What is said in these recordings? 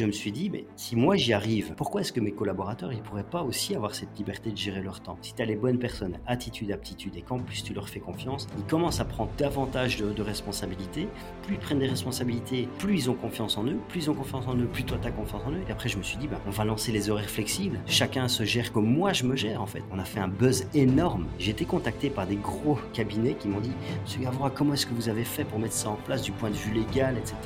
je me suis dit, mais si moi j'y arrive, pourquoi est-ce que mes collaborateurs, ils pourraient pas aussi avoir cette liberté de gérer leur temps? Si tu as les bonnes personnes, attitude, aptitude, et qu'en plus tu leur fais confiance, ils commencent à prendre davantage de, responsabilités. Plus ils prennent des responsabilités, plus ils ont confiance en eux. Plus ils ont confiance en eux, plus toi tu as confiance en eux. Et après, je me suis dit, bah, on va lancer les horaires flexibles. Chacun se gère comme moi je me gère, en fait. On a fait un buzz énorme. J'ai été contacté par des gros cabinets qui m'ont dit, Monsieur Gavrois, comment est-ce que vous avez fait pour mettre ça en place du point de vue légal, etc.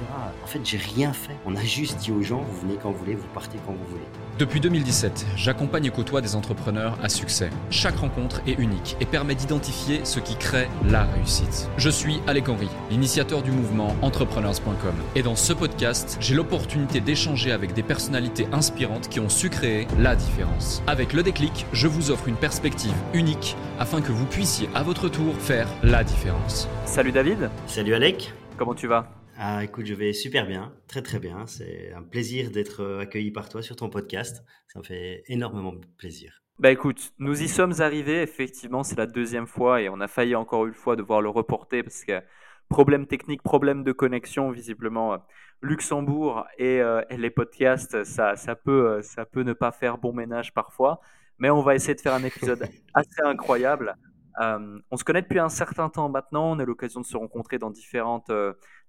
En fait, j'ai rien fait. On a juste dit aux gens, vous venez quand vous voulez, vous partez quand vous voulez. Depuis 2017, j'accompagne et côtoie des entrepreneurs à succès. Chaque rencontre est unique et permet d'identifier ce qui crée la réussite. Je suis Alec Henry, l'initiateur du mouvement entrepreneurs.com. Et dans ce podcast, j'ai l'opportunité d'échanger avec des personnalités inspirantes qui ont su créer la différence. Avec le déclic, je vous offre une perspective unique afin que vous puissiez à votre tour faire la différence. Salut David. Salut Alec. Comment tu vas? Ah, écoute, je vais super bien, très très bien. C'est un plaisir d'être euh, accueilli par toi sur ton podcast. Ça me fait énormément plaisir. Bah écoute, nous y sommes arrivés. Effectivement, c'est la deuxième fois et on a failli encore une fois devoir le reporter parce que problème technique, problème de connexion, visiblement. Euh, Luxembourg et, euh, et les podcasts, ça, ça, peut, ça peut ne pas faire bon ménage parfois. Mais on va essayer de faire un épisode assez incroyable. on se connaît depuis un certain temps maintenant. On a l'occasion de se rencontrer dans différentes,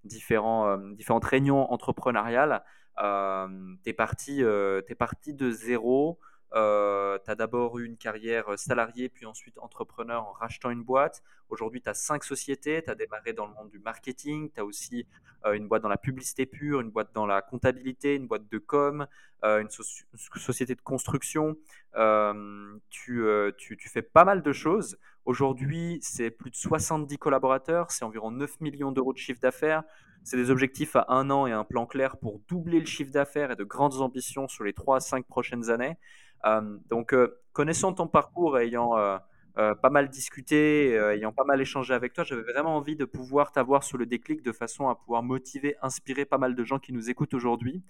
différents, euh, différentes réunions entrepreneuriales, euh, tu parti, euh, es parti de zéro. Euh, tu as d'abord eu une carrière salariée, puis ensuite entrepreneur en rachetant une boîte. Aujourd'hui, tu as cinq sociétés. Tu as démarré dans le monde du marketing. Tu as aussi une boîte dans la publicité pure, une boîte dans la comptabilité, une boîte de com, une, société de construction. Tu, tu, tu, fais pas mal de choses. Aujourd'hui, c'est plus de 70 collaborateurs, c'est environ 9 millions d'euros de chiffre d'affaires. C'est des objectifs à un an et un plan clair pour doubler le chiffre d'affaires et de grandes ambitions sur les 3 à 5 prochaines années. Euh, donc, euh, connaissant ton parcours ayant euh, pas mal discuté, ayant pas mal échangé avec toi, j'avais vraiment envie de pouvoir t'avoir sur le déclic de façon à pouvoir motiver, inspirer pas mal de gens qui nous écoutent aujourd'hui.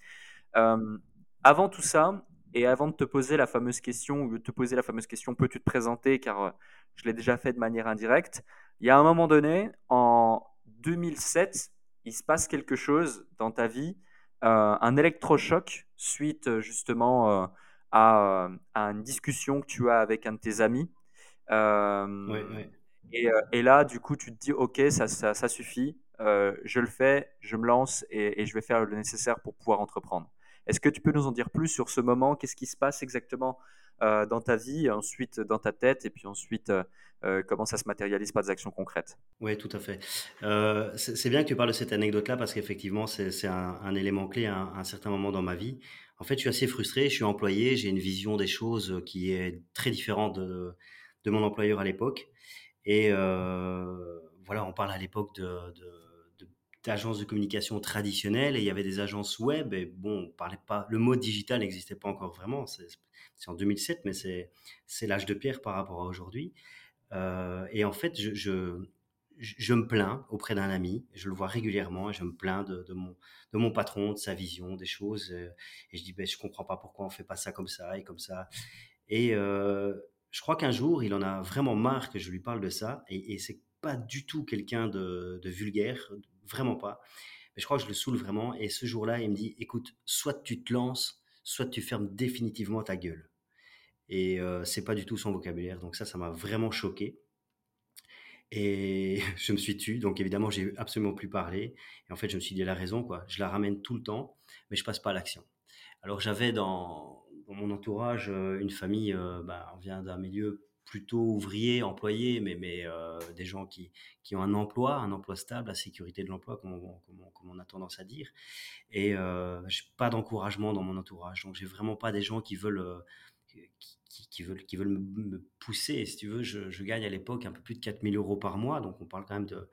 avant tout ça, et avant de te poser la fameuse question, ou de te poser la fameuse question, peux-tu te présenter Car je l'ai déjà fait de manière indirecte. Il y a un moment donné, en 2007, il se passe quelque chose dans ta vie, euh, un électrochoc suite justement à, une discussion que tu as avec un de tes amis. Oui, oui. Et, là, du coup, tu te dis, OK, ça, ça, suffit, je le fais, je me lance et je vais faire le nécessaire pour pouvoir entreprendre. Est-ce que tu peux nous en dire plus sur ce moment? Qu'est-ce qui se passe exactement? Euh, dans ta vie, ensuite dans ta tête, et puis ensuite euh, euh, comment ça se matérialise par des actions concrètes Oui, tout à fait. c'est bien que tu parles de cette anecdote-là parce qu'effectivement, c'est un, élément clé à un, certain moment dans ma vie. En fait, je suis assez frustré, je suis employé, j'ai une vision des choses qui est très différente de, de mon employeur à l'époque. Et voilà, on parle à l'époque de agences de communication traditionnelles et il y avait des agences web et bon, on parlait pas, le mot digital n'existait pas encore vraiment. C'est en 2007, mais c'est c'est l'âge de pierre par rapport à aujourd'hui. Euh, et en fait, je, je, je, me plains auprès d'un ami, je le vois régulièrement et je me plains de, de, mon, de mon patron, de sa vision, des choses. Euh, et je dis, ben, je comprends pas pourquoi on fait pas ça comme ça et comme ça. Et euh, je crois qu'un jour, il en a vraiment marre que je lui parle de ça. Et, et c'est pas du tout quelqu'un de, de, vulgaire, vraiment pas. Mais je crois que je le saoule vraiment. Et ce jour-là, il me dit, écoute, soit tu te lances, soit tu fermes définitivement ta gueule. Et euh, c'est pas du tout son vocabulaire. Donc ça, ça m'a vraiment choqué. Et je me suis tué. Donc évidemment, j'ai absolument plus parlé. Et en fait, je me suis dit, la raison, quoi. Je la ramène tout le temps, mais je passe pas à l'action. Alors j'avais dans, mon entourage euh, une famille, euh, bah, on vient d'un milieu plutôt ouvriers, employés, mais, mais euh, des gens qui, qui ont un emploi, un emploi stable, la sécurité de l'emploi, comme, comme, on a tendance à dire. Et euh, j'ai pas d'encouragement dans mon entourage. Donc, j'ai vraiment pas des gens qui veulent, euh, qui, veulent, qui veulent me, pousser. si tu veux, je, je gagne à l'époque un peu plus de 4000 euros par mois. Donc, on parle quand même de.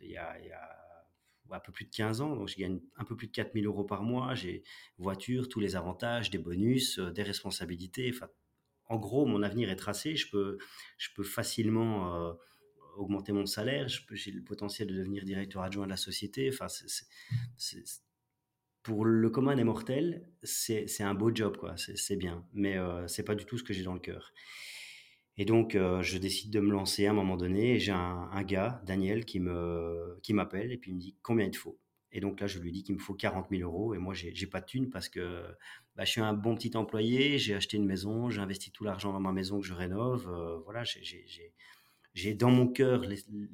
Il y a, y a un peu plus de 15 ans, donc je gagne un peu plus de 4000 euros par mois, j'ai voiture, tous les avantages, des bonus, euh, des responsabilités, enfin en gros, mon avenir est tracé. Je peux, je peux facilement euh, augmenter mon salaire. J'ai le potentiel de devenir directeur adjoint de la société. Enfin, pour le commun des mortels, c'est un beau job. C'est bien. Mais euh, c'est pas du tout ce que j'ai dans le cœur. Et donc, euh, je décide de me lancer à un moment donné. J'ai un, gars, Daniel, qui m'appelle qui et puis il me dit combien il te faut? Et donc là, je lui dis qu'il me faut 40 000 euros. Et moi, j'ai pas de thune parce que bah, je suis un bon petit employé. J'ai acheté une maison, j'ai investi tout l'argent dans ma maison que je rénove. euh, voilà, j'ai dans mon cœur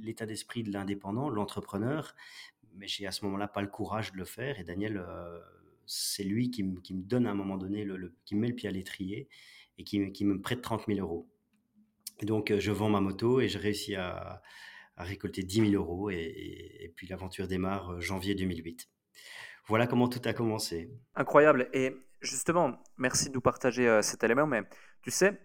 l'état d'esprit de l'indépendant, l'entrepreneur, mais j'ai à ce moment-là pas le courage de le faire. Et Daniel, euh, c'est lui qui, me donne à un moment donné, qui me met le pied à l'étrier et qui, me- prête 30 000 euros. Et donc, euh, je vends ma moto et je réussis à, récolter 10 000 euros. Et, et- puis, l'aventure démarre janvier 2008. Voilà comment tout a commencé. Incroyable. Et justement, merci de nous partager euh, cet élément. Mais tu sais,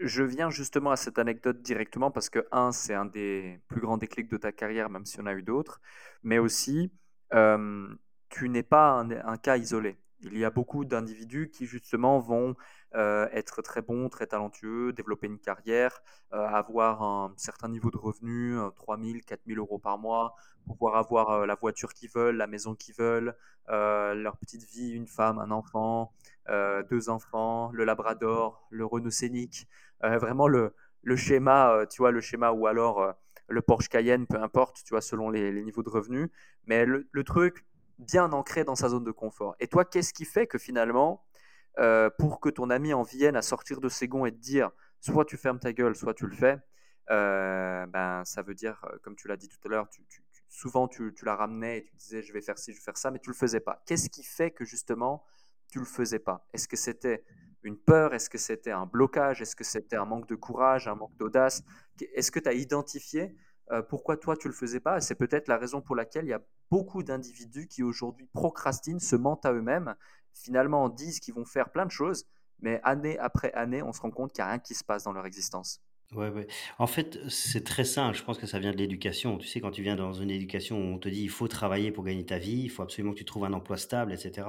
je viens justement à cette anecdote directement parce que, un, c'est un des plus grands déclics de ta carrière, même si on a eu d'autres. Mais aussi, tu n'es pas un cas isolé. Il y a beaucoup d'individus qui justement vont euh, être très bons, très talentueux, développer une carrière, euh, avoir un certain niveau de revenu, euh, 3 000, 4 000 euros par mois, pouvoir avoir euh, la voiture qu'ils veulent, la maison qu'ils veulent, euh, leur petite vie, une femme, un enfant, euh, deux enfants, le Labrador, le Renault Scénic, euh, vraiment le, le schéma, euh, tu vois, le schéma ou alors euh, le Porsche Cayenne, peu importe, tu vois, selon les, les niveaux de revenus, mais le, le truc bien ancré dans sa zone de confort. Et toi, qu'est-ce qui fait que finalement, euh, pour que ton ami en vienne à sortir de ses gonds et te dire, soit tu fermes ta gueule, soit tu le fais, euh, ben, ça veut dire, euh, comme tu l'as dit tout à l'heure, tu, souvent tu, la ramenais et tu disais je vais faire ci, je vais faire ça, mais tu le faisais pas. Qu'est-ce qui fait que justement tu le faisais pas? Est-ce que c'était une peur? Est-ce que c'était un blocage? Est-ce que c'était un manque de courage, un manque d'audace? Est-ce que tu as identifié pourquoi toi tu le faisais pas? C'est peut-être la raison pour laquelle il y a beaucoup d'individus qui aujourd'hui procrastinent, se mentent à eux-mêmes, finalement disent qu'ils vont faire plein de choses, mais année après année, on se rend compte qu'il n'y a rien qui se passe dans leur existence. Ouais, ouais. En fait, c'est très simple. Je pense que ça vient de l'éducation. Tu sais, quand tu viens dans une éducation où on te dit il faut travailler pour gagner ta vie, il faut absolument que tu trouves un emploi stable, etc.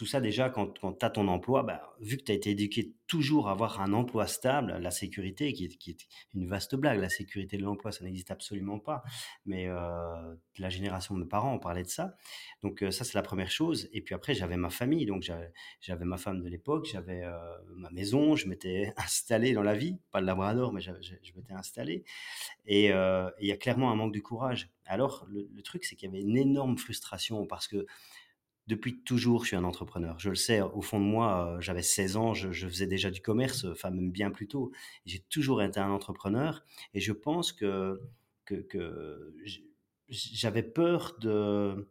tout ça, déjà, quand, quand tu as ton emploi, bah, vu que tu as été éduqué toujours à avoir un emploi stable, la sécurité, qui est, une vaste blague, la sécurité de l'emploi, ça n'existe absolument pas. Mais euh, la génération de mes parents, on parlait de ça. Donc, euh, ça, c'est la première chose. Et puis après, j'avais ma famille. Donc, j'avais ma femme de l'époque, j'avais euh, ma maison, je m'étais installé dans la vie, pas le labrador, mais je, m'étais installé. Et et il y a clairement un manque de courage. Alors, le, le truc, c'est qu'il y avait une énorme frustration parce que depuis toujours, je suis un entrepreneur. Je le sais, au fond de moi, euh, j'avais 16 ans, je, faisais déjà du commerce, enfin même bien plus tôt. J'ai toujours été un entrepreneur et je pense que, que, j'avais peur de,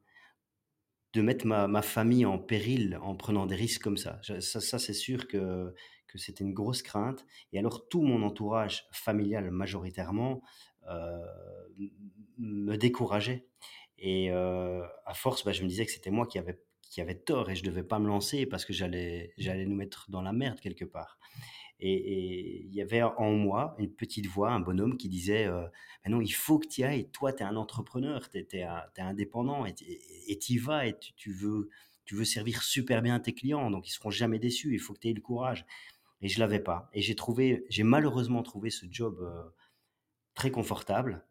de mettre ma, ma famille en péril en prenant des risques comme ça. Ça, c'est sûr que, que c'était une grosse crainte. Et alors, tout mon entourage familial, majoritairement, euh, me décourageait. Et euh, à force, bah, je me disais que c'était moi qui avait, qui avait tort et je devais pas me lancer parce que j'allais, j'allais nous mettre dans la merde quelque part. Et, il y avait en moi une petite voix, un bonhomme qui disait euh, Mais non, il faut que tu y ailles. Toi, tu es un entrepreneur, tu es, indépendant et tu y vas et tu, tu veux, tu veux servir super bien tes clients, donc ils seront jamais déçus. Il faut que tu aies le courage. Et je l'avais pas. Et j'ai trouvé, j'ai malheureusement trouvé ce job euh, très confortable.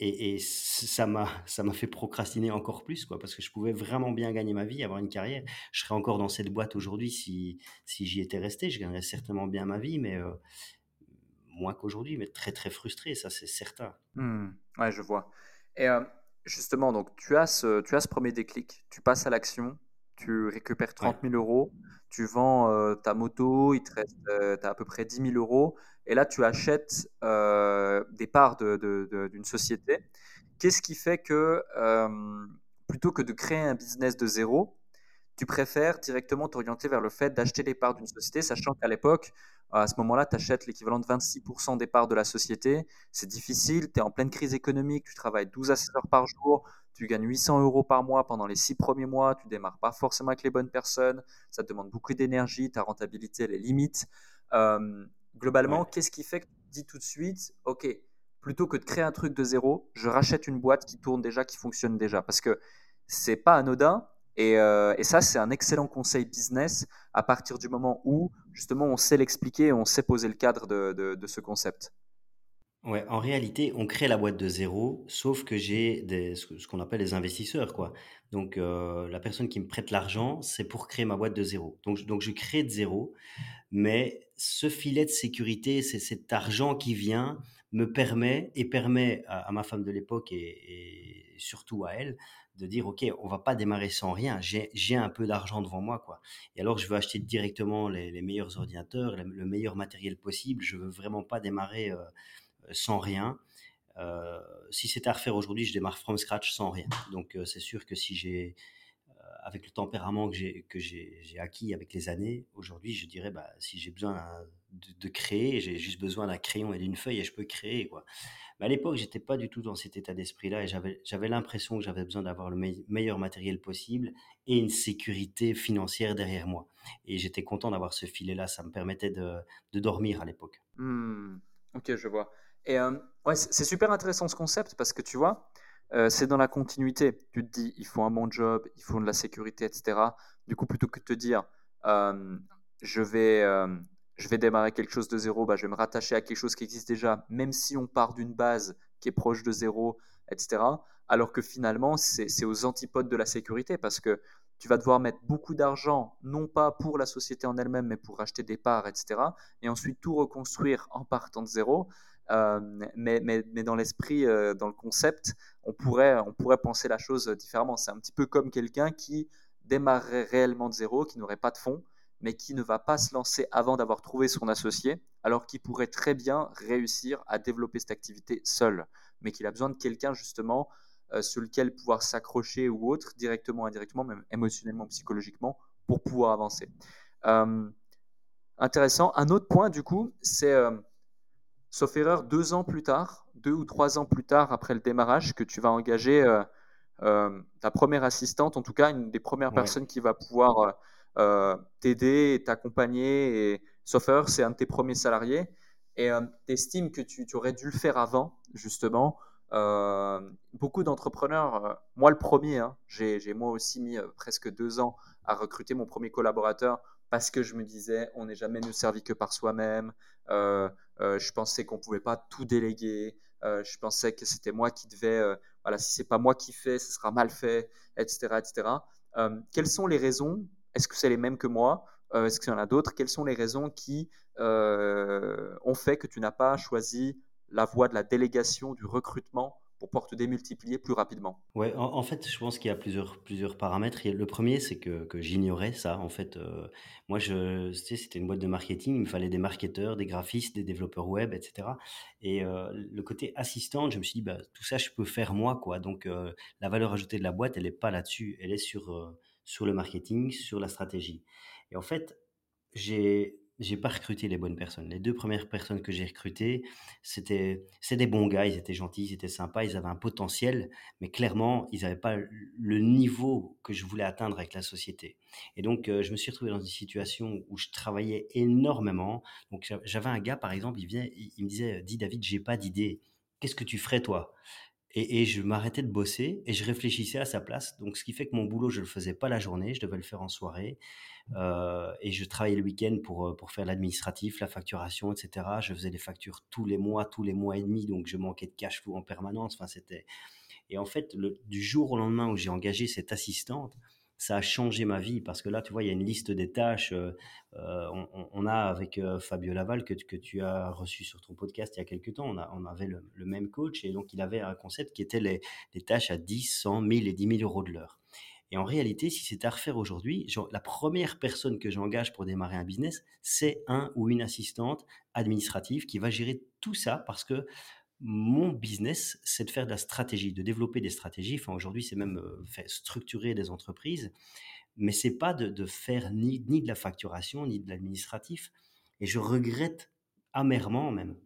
Et, ça m'a ça m'a fait procrastiner encore plus, quoi, parce que je pouvais vraiment bien gagner ma vie, avoir une carrière. Je serais encore dans cette boîte aujourd'hui si, si j'y étais resté. Je gagnerais certainement bien ma vie, mais moins qu'aujourd'hui, mais très très frustré, ça c'est certain. Hmm, ouais, je vois. Et justement, donc tu as ce, tu as ce premier déclic, tu passes à l'action, tu récupères Ouais, 30 000 euros, tu vends euh, ta moto, il te reste, euh, à peu près 10 000 euros, et là tu achètes euh, des parts de- de- de- d'une société. Qu'est-ce qui fait que plutôt que de créer un business de zéro, tu préfères directement t'orienter vers le fait d'acheter les parts d'une société, sachant qu'à l'époque, à ce moment-là, tu achètes l'équivalent de 26% des parts de la société. C'est difficile, tu es en pleine crise économique, tu travailles 12 à 16 heures par jour, tu gagnes 800 euros par mois pendant les 6 premiers mois, tu démarres pas forcément avec les bonnes personnes, ça te demande beaucoup d'énergie, ta rentabilité, elle est limite. Euh, globalement, ouais, qu'est-ce qui fait que tu te dis tout de suite, OK, plutôt que de créer un truc de zéro, je rachète une boîte qui tourne déjà, qui fonctionne déjà? Parce que c'est pas anodin, et, euh, et ça, c'est un excellent conseil business à partir du moment où, justement, on sait l'expliquer et on sait poser le cadre de, de- de ce concept. Ouais. En réalité, on crée la boîte de zéro, sauf que j'ai ce qu'on appelle des investisseurs, quoi. Donc, euh, la personne qui me prête l'argent, c'est pour créer ma boîte de zéro. Donc, je- donc je crée de zéro. Mais ce filet de sécurité, c'est cet argent qui vient me permet et permet à, ma femme de l'époque et, surtout à elle de dire ok on va pas démarrer sans rien j'ai un peu d'argent devant moi quoi et alors je veux acheter directement les, meilleurs ordinateurs le, meilleur matériel possible je veux vraiment pas démarrer euh, sans rien euh, si c'était à refaire aujourd'hui je démarre from scratch sans rien donc euh, c'est sûr que si j'ai avec le tempérament que j'ai acquis avec les années, aujourd'hui, je dirais, bah, si j'ai besoin de, créer, j'ai juste besoin d'un crayon et d'une feuille et je peux créer, quoi. Mais à l'époque, j'étais pas du tout dans cet état d'esprit-là et j'avais j'avais l'impression que j'avais besoin d'avoir le meilleur matériel possible et une sécurité financière derrière moi. Et j'étais content d'avoir ce filet-là, ça me permettait de, de dormir à l'époque. Mmh. Ok, je vois. Et euh, ouais, c'est super intéressant ce concept parce que tu vois, euh, c'est dans la continuité. Tu te dis, il faut un bon job, il faut de la sécurité, etc. Du coup, plutôt que de te dire, euh, je, vais, je vais démarrer quelque chose de zéro, bah, je vais me rattacher à quelque chose qui existe déjà, même si on part d'une base qui est proche de zéro, etc. Alors que finalement, c'est aux antipodes de la sécurité parce que tu vas devoir mettre beaucoup d'argent, non pas pour la société en elle-même, mais pour acheter des parts, etc. Et ensuite tout reconstruire en partant de zéro. Euh, mais, dans l'esprit, euh, dans le concept, on pourrait, on pourrait penser la chose différemment. C'est un petit peu comme quelqu'un qui démarrerait réellement de zéro, qui n'aurait pas de fonds, mais qui ne va pas se lancer avant d'avoir trouvé son associé, alors qu'il pourrait très bien réussir à développer cette activité seul, mais qu'il a besoin de quelqu'un justement euh, sur lequel pouvoir s'accrocher ou autre, directement, indirectement, même émotionnellement, psychologiquement, pour pouvoir avancer. intéressant. Un autre point, du coup, c'est sauf erreur, deux ans plus tard, deux ou trois ans plus tard après le démarrage, que tu vas engager euh, euh, ta première assistante, en tout cas une des premières personnes qui va pouvoir euh, t'aider t'accompagner. Et sauf erreur, c'est un de tes premiers salariés. Et tu estimes que tu, aurais dû le faire avant, justement. beaucoup d'entrepreneurs, moi le premier, hein, j'ai moi aussi mis presque deux ans à recruter mon premier collaborateur parce que je me disais, on n'est jamais mieux servi que par soi-même. Euh, euh, je pensais qu'on pouvait pas tout déléguer. Euh, je pensais que c'était moi qui devais, voilà, si c'est pas moi qui fais, ce sera mal fait, etc., etc. quelles sont les raisons? Est-ce que c'est les mêmes que moi? Est-ce qu'il y en a d'autres? Quelles sont les raisons qui ont fait que tu n'as pas choisi la voie de la délégation, du recrutement pour pouvoir te démultiplier plus rapidement Ouais, en, fait, je pense qu'il y a plusieurs, plusieurs paramètres. le premier, c'est que, que j'ignorais ça. En fait, euh, moi, je, c'était une boîte de marketing. Il me fallait des marketeurs, des graphistes, des développeurs web, etc. Et euh, le côté assistante, je me suis dit, bah, tout ça, je peux faire moi, quoi. Donc, euh, la valeur ajoutée de la boîte, elle n'est pas là-dessus. Elle est sur, sur le marketing, sur la stratégie. Et en fait, j'ai j'ai pas recruté les bonnes personnes. Les deux premières personnes que j'ai recrutées, c'était des bons gars, ils étaient gentils, ils étaient sympas, ils avaient un potentiel, mais clairement, ils n'avaient pas le niveau que je voulais atteindre avec la société. Et donc, euh, je me suis retrouvé dans une situation où je travaillais énormément. Donc, j'avais un gars, par exemple, il, il me disait, dis David, j'ai pas d'idée. Qu'est-ce que tu ferais toi? Et, et, je m'arrêtais de bosser et je réfléchissais à sa place. Donc, ce qui fait que mon boulot, je le faisais pas la journée, je devais le faire en soirée. Euh, et je travaillais le week-end pour, euh, pour faire l'administratif, la facturation, etc. Je faisais des factures tous les mois, tous les mois et demi, donc je manquais de cash flow en permanence. Enfin, c'était... Et en fait, du jour au lendemain où j'ai engagé cette assistante, ça a changé ma vie parce que là, tu vois, il y a une liste des tâches. Euh, on, a avec Fabio Laval que, que, tu as reçu sur ton podcast il y a quelques temps, on, a, on avait le, même coach et donc il avait un concept qui était les, les tâches à 10, 100, 1000 et 10 000 euros de l'heure. Et en réalité, si c'était à refaire aujourd'hui, la première personne que j'engage pour démarrer un business, c'est un ou une assistante administrative qui va gérer tout ça parce que mon business, c'est de faire de la stratégie, de développer des stratégies. Enfin, aujourd'hui, c'est même euh, structurer des entreprises, mais c'est pas de, faire ni de la facturation, ni de l'administratif. Et je regrette amèrement même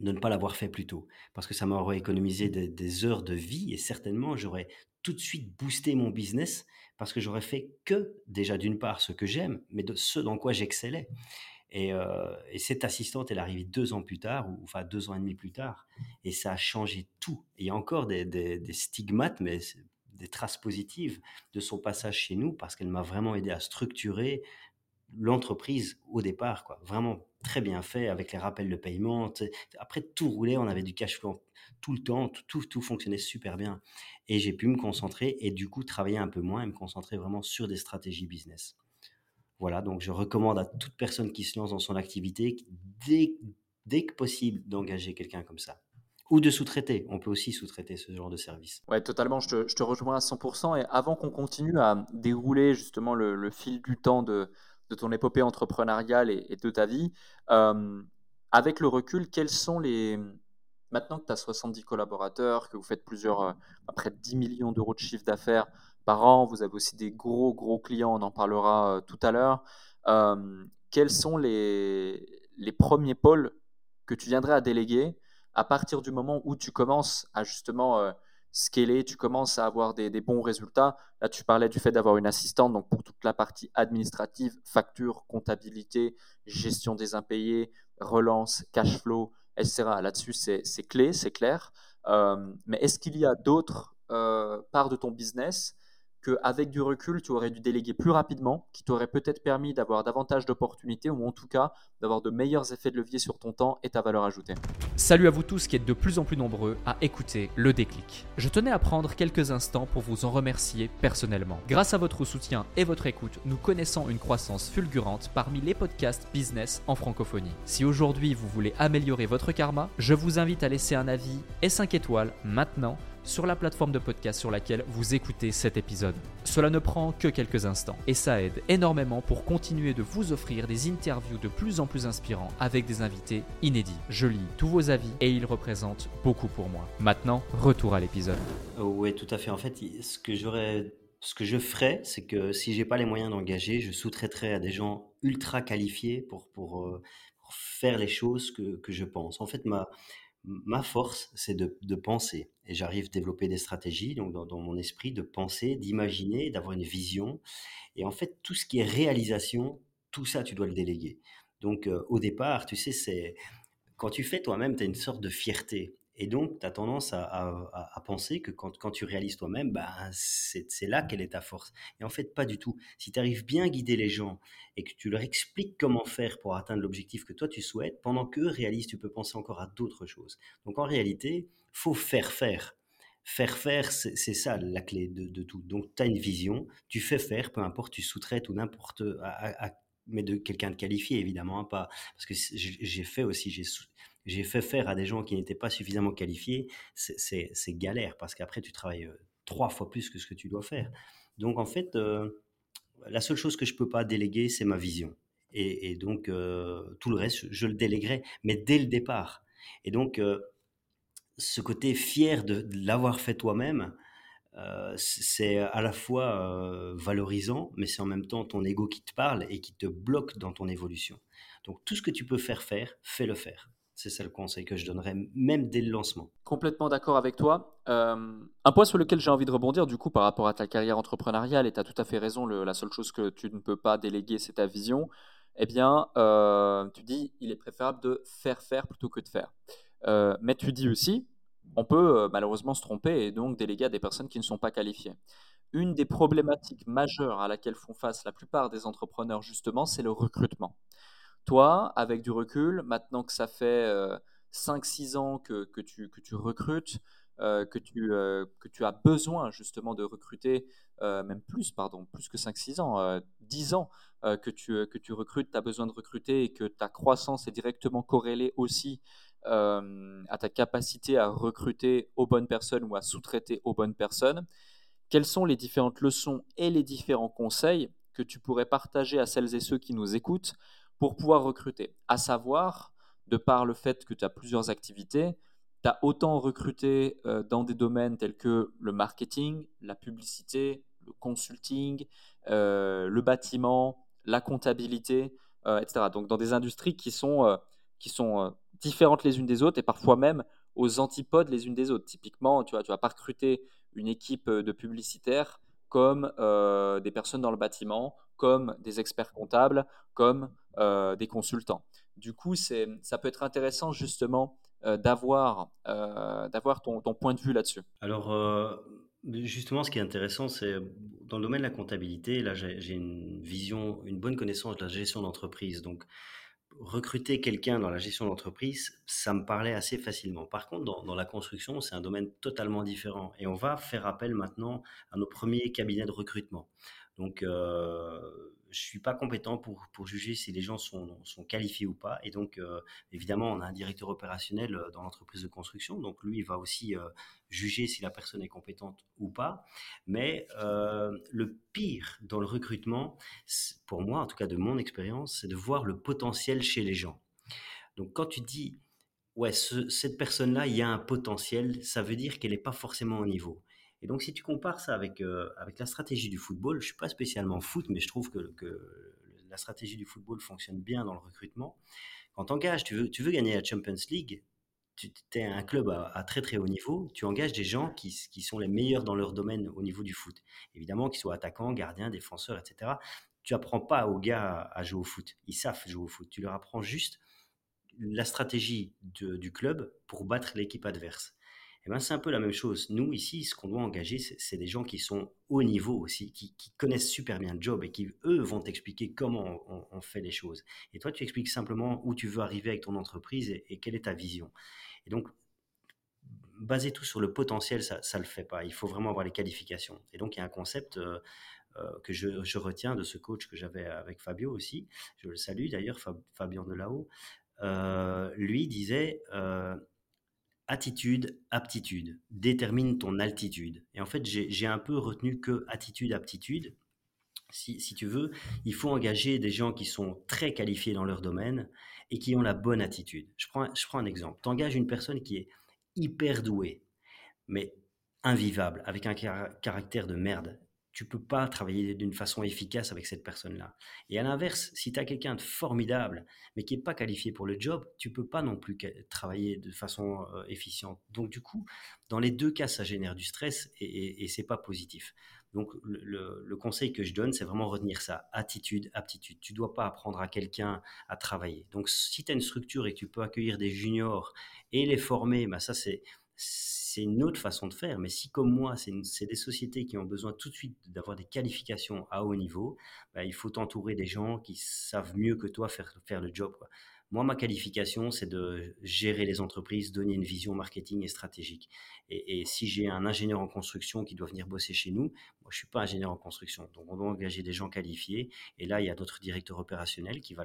de ne pas l'avoir fait plus tôt, parce que ça m'aurait économisé des, heures de vie et certainement j'aurais tout de suite boosté mon business parce que j'aurais fait que déjà d'une part ce que j'aime, mais de ce dans quoi j'excellais. Et, euh, cette assistante, elle arrive deux ans plus tard, ou enfin deux ans et demi plus tard, et ça a changé tout. il y a encore des stigmates, mais des traces positives de son passage chez nous parce qu'elle m'a vraiment aidé à structurer l'entreprise au départ, quoi. Vraiment très bien fait avec les rappels de paiement. Après, tout roulait, on avait du cash flow tout le temps, tout, tout, fonctionnait super bien. Et j'ai pu me concentrer et du coup travailler un peu moins et me concentrer vraiment sur des stratégies business. Voilà, donc je recommande à toute personne qui se lance dans son activité, dès, dès que possible d'engager quelqu'un comme ça. Ou de sous-traiter. On peut aussi sous-traiter ce genre de service. Ouais, totalement. Je te, rejoins à 100%. Et avant qu'on continue à dérouler justement le, fil du temps de, ton épopée entrepreneuriale et, de ta vie, euh, avec le recul, quels sont les, Maintenant que tu as 70 collaborateurs, que vous faites plusieurs, euh, près de 10 millions d'euros de chiffre d'affaires par an, vous avez aussi des gros, gros clients, on en parlera euh, tout à l'heure. Euh, quels sont les, les premiers pôles que tu viendrais à déléguer à partir du moment où tu commences à justement scaler, tu commences à avoir des, bons résultats. Là, tu parlais du fait d'avoir une assistante, donc pour toute la partie administrative, facture, comptabilité, gestion des impayés, relance, cash flow, etc. Là-dessus, c'est clé, c'est clair. Euh, mais est-ce qu'il y a d'autres euh, parts de ton business qu'avec du recul, tu aurais dû déléguer plus rapidement, qui t'aurait peut-être permis d'avoir davantage d'opportunités ou en tout cas d'avoir de meilleurs effets de levier sur ton temps et ta valeur ajoutée. Salut à vous tous qui êtes de plus en plus nombreux à écouter le déclic. Je tenais à prendre quelques instants pour vous en remercier personnellement. Grâce à votre soutien et votre écoute, nous connaissons une croissance fulgurante parmi les podcasts business en francophonie. Si aujourd'hui vous voulez améliorer votre karma, je vous invite à laisser un avis et 5 étoiles maintenant sur la plateforme de podcast sur laquelle vous écoutez cet épisode. Cela ne prend que quelques instants et ça aide énormément pour continuer de vous offrir des interviews de plus en plus inspirants avec des invités inédits. Je lis tous vos avis et ils représentent beaucoup pour moi. Maintenant, retour à l'épisode. oui, tout à fait. En fait, ce que j'aurais ce que je ferais, c'est que si j'ai pas les moyens d'engager, je sous-traiterais à des gens ultra qualifiés pour, pour, euh, faire les choses que, que, je pense. En fait, ma, ma force, c'est de, penser. Et j'arrive à développer des stratégies, donc dans, mon esprit, de penser, d'imaginer, d'avoir une vision. Et en fait, tout ce qui est réalisation, tout ça, tu dois le déléguer. Donc, euh, au départ, tu sais, c'est quand tu fais toi-même, tu as une sorte de fierté. Et donc, tu as tendance à, penser que quand, tu réalises toi-même, bah, c'est là quelle est ta force. Et en fait, pas du tout. Si tu arrives bien à guider les gens et que tu leur expliques comment faire pour atteindre l'objectif que toi tu souhaites, pendant qu'eux réalisent, tu peux penser encore à d'autres choses. Donc en réalité, faut faire faire. Faire faire, c'est ça la clé de, tout. Donc tu as une vision, tu fais faire, peu importe, tu sous-traites ou n'importe, mais de quelqu'un de qualifié évidemment, hein, pas parce que j'ai fait aussi, j'ai j'ai fait faire à des gens qui n'étaient pas suffisamment qualifiés, c'est galère parce qu'après tu travailles euh, trois fois plus que ce que tu dois faire. Donc en fait, euh, la seule chose que je peux pas déléguer, c'est ma vision. Et, donc euh, tout le reste, je le déléguerai, mais dès le départ. Et donc ce côté fier de, l'avoir fait toi-même, c'est à la fois valorisant, mais c'est en même temps ton ego qui te parle et qui te bloque dans ton évolution. Donc tout ce que tu peux faire faire, fais-le faire. C'est ça le conseil que je donnerais, même dès le lancement. Complètement d'accord avec toi. Euh, un point sur lequel j'ai envie de rebondir, du coup, par rapport à ta carrière entrepreneuriale, et tu as tout à fait raison, la seule chose que tu ne peux pas déléguer, c'est ta vision. Eh bien, euh, tu dis, il est préférable de faire faire plutôt que de faire. Euh, mais tu dis aussi, on peut malheureusement se tromper et donc déléguer à des personnes qui ne sont pas qualifiées. Une des problématiques majeures à laquelle font face la plupart des entrepreneurs, justement, c'est le recrutement. Toi, avec du recul, maintenant que ça fait 5-6 euh, ans que, tu, recrutes, euh, que, tu, euh, que tu as besoin justement de recruter, même plus, pardon, plus que 5-6 ans, 10 ans que, tu, que tu recrutes, tu as besoin de recruter et que ta croissance est directement corrélée aussi à ta capacité à recruter aux bonnes personnes ou à sous-traiter aux bonnes personnes. Quelles sont les différentes leçons et les différents conseils que tu pourrais partager à celles et ceux qui nous écoutent pour pouvoir recruter. À savoir, de par le fait que tu as plusieurs activités, tu as autant recruté euh, dans des domaines tels que le marketing, la publicité, le consulting, euh, le bâtiment, la comptabilité, euh, etc. Donc dans des industries qui sont, différentes les unes des autres et parfois même aux antipodes les unes des autres. Typiquement, tu vas pas recruter une équipe de publicitaires comme des personnes dans le bâtiment, comme des experts comptables, comme euh, des consultants. Du coup, ça peut être intéressant justement euh, d'avoir euh, ton, ton, point de vue là-dessus. Alors, justement, ce qui est intéressant, c'est dans le domaine de la comptabilité, là, j'ai une vision, une bonne connaissance de la gestion d'entreprise. Donc, recruter quelqu'un dans la gestion d'entreprise, ça me parlait assez facilement. Par contre, dans, la construction, c'est un domaine totalement différent. Et on va faire appel maintenant à nos premiers cabinets de recrutement. Donc, je suis pas compétent pour, pour juger si les gens sont, sont qualifiés ou pas. Et donc, euh, évidemment, on a un directeur opérationnel euh, dans l'entreprise de construction. Donc, lui, il va aussi euh, juger si la personne est compétente ou pas. Mais le pire dans le recrutement, pour moi, en tout cas de mon expérience, c'est de voir le potentiel chez les gens. Donc, quand tu dis, ouais, cette personne-là, il y a un potentiel, ça veut dire qu'elle n'est pas forcément au niveau. Et donc, si tu compares ça avec, euh, avec la stratégie du football, je ne suis pas spécialement foot, mais je trouve que, la stratégie du football fonctionne bien dans le recrutement. Quand tu engages, tu veux, tu veux gagner la Champions League, tu es un club à, très très haut niveau, tu engages des gens qui, qui, sont les meilleurs dans leur domaine au niveau du foot. Évidemment, qu'ils soient attaquants, gardiens, défenseurs, etc. Tu apprends pas aux gars à, jouer au foot. Ils savent jouer au foot. Tu leur apprends juste la stratégie du club pour battre l'équipe adverse. Eh ben, c'est un peu la même chose. Nous, ici, ce qu'on doit engager, c'est des gens qui sont haut niveau aussi, qui, connaissent super bien le job et qui, eux, vont t'expliquer comment on, fait les choses. Et toi, tu expliques simplement où tu veux arriver avec ton entreprise et, quelle est ta vision. Et donc, baser tout sur le potentiel, ça ne le fait pas. Il faut vraiment avoir les qualifications. Et donc, il y a un concept euh, euh, que je, retiens de ce coach que j'avais avec Fabio aussi. Je le salue d'ailleurs, Fabien Delao. Euh, lui disait attitude, aptitude, détermine ton altitude. Et en fait, j'ai un peu retenu que attitude, aptitude. Si, tu veux, il faut engager des gens qui sont très qualifiés dans leur domaine et qui ont la bonne attitude. Je prends, je prends un exemple. Tu engages une personne qui est hyper douée, mais invivable, avec un caractère de merde tu peux pas travailler d'une façon efficace avec cette personne-là. Et à l'inverse, si tu as quelqu'un de formidable, mais qui n'est pas qualifié pour le job, tu peux pas non plus travailler de façon euh, efficiente. Donc du coup, dans les deux cas, ça génère du stress et, et, c'est pas positif. Donc le, conseil que je donne, c'est vraiment retenir ça, attitude, aptitude. Tu dois pas apprendre à quelqu'un à travailler. Donc si tu as une structure et que tu peux accueillir des juniors et les former, bah ça c'est c'est une autre façon de faire. Mais si, comme moi, c'est des sociétés qui ont besoin tout de suite d'avoir des qualifications à haut niveau, bah, il faut t'entourer des gens qui savent mieux que toi faire, faire le job. Moi, ma qualification, c'est de gérer les entreprises, donner une vision marketing et stratégique. Et, si j'ai un ingénieur en construction qui doit venir bosser chez nous, moi, je suis pas ingénieur en construction. Donc, on doit engager des gens qualifiés. Et là, il y a d'autres directeurs opérationnels qui va,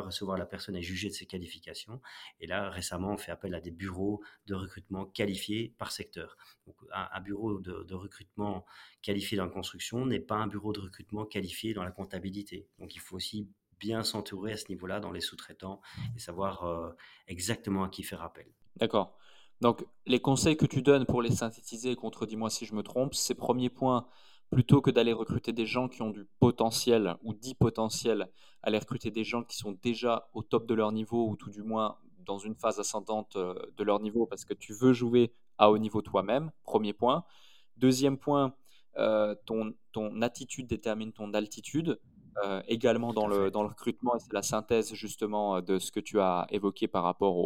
recevoir la personne et juger de ses qualifications. Et là, récemment, on fait appel à des bureaux de recrutement qualifiés par secteur. Donc, un, bureau de recrutement qualifié dans la construction n'est pas un bureau de recrutement qualifié dans la comptabilité. Donc, il faut aussi bien s'entourer à ce niveau-là dans les sous-traitants et savoir euh, exactement à qui faire appel. D'accord. Donc, les conseils que tu donnes pour les synthétiser, contredis-moi si je me trompe, c'est premier point, plutôt que d'aller recruter des gens qui ont du potentiel ou dit potentiel, aller recruter des gens qui sont déjà au top de leur niveau ou tout du moins dans une phase ascendante euh, de leur niveau parce que tu veux jouer à haut niveau toi-même, premier point. Deuxième point, euh, ton, ton attitude détermine ton altitude. Euh, également dans le, dans le recrutement, et c'est la synthèse justement euh, de ce que tu as évoqué par rapport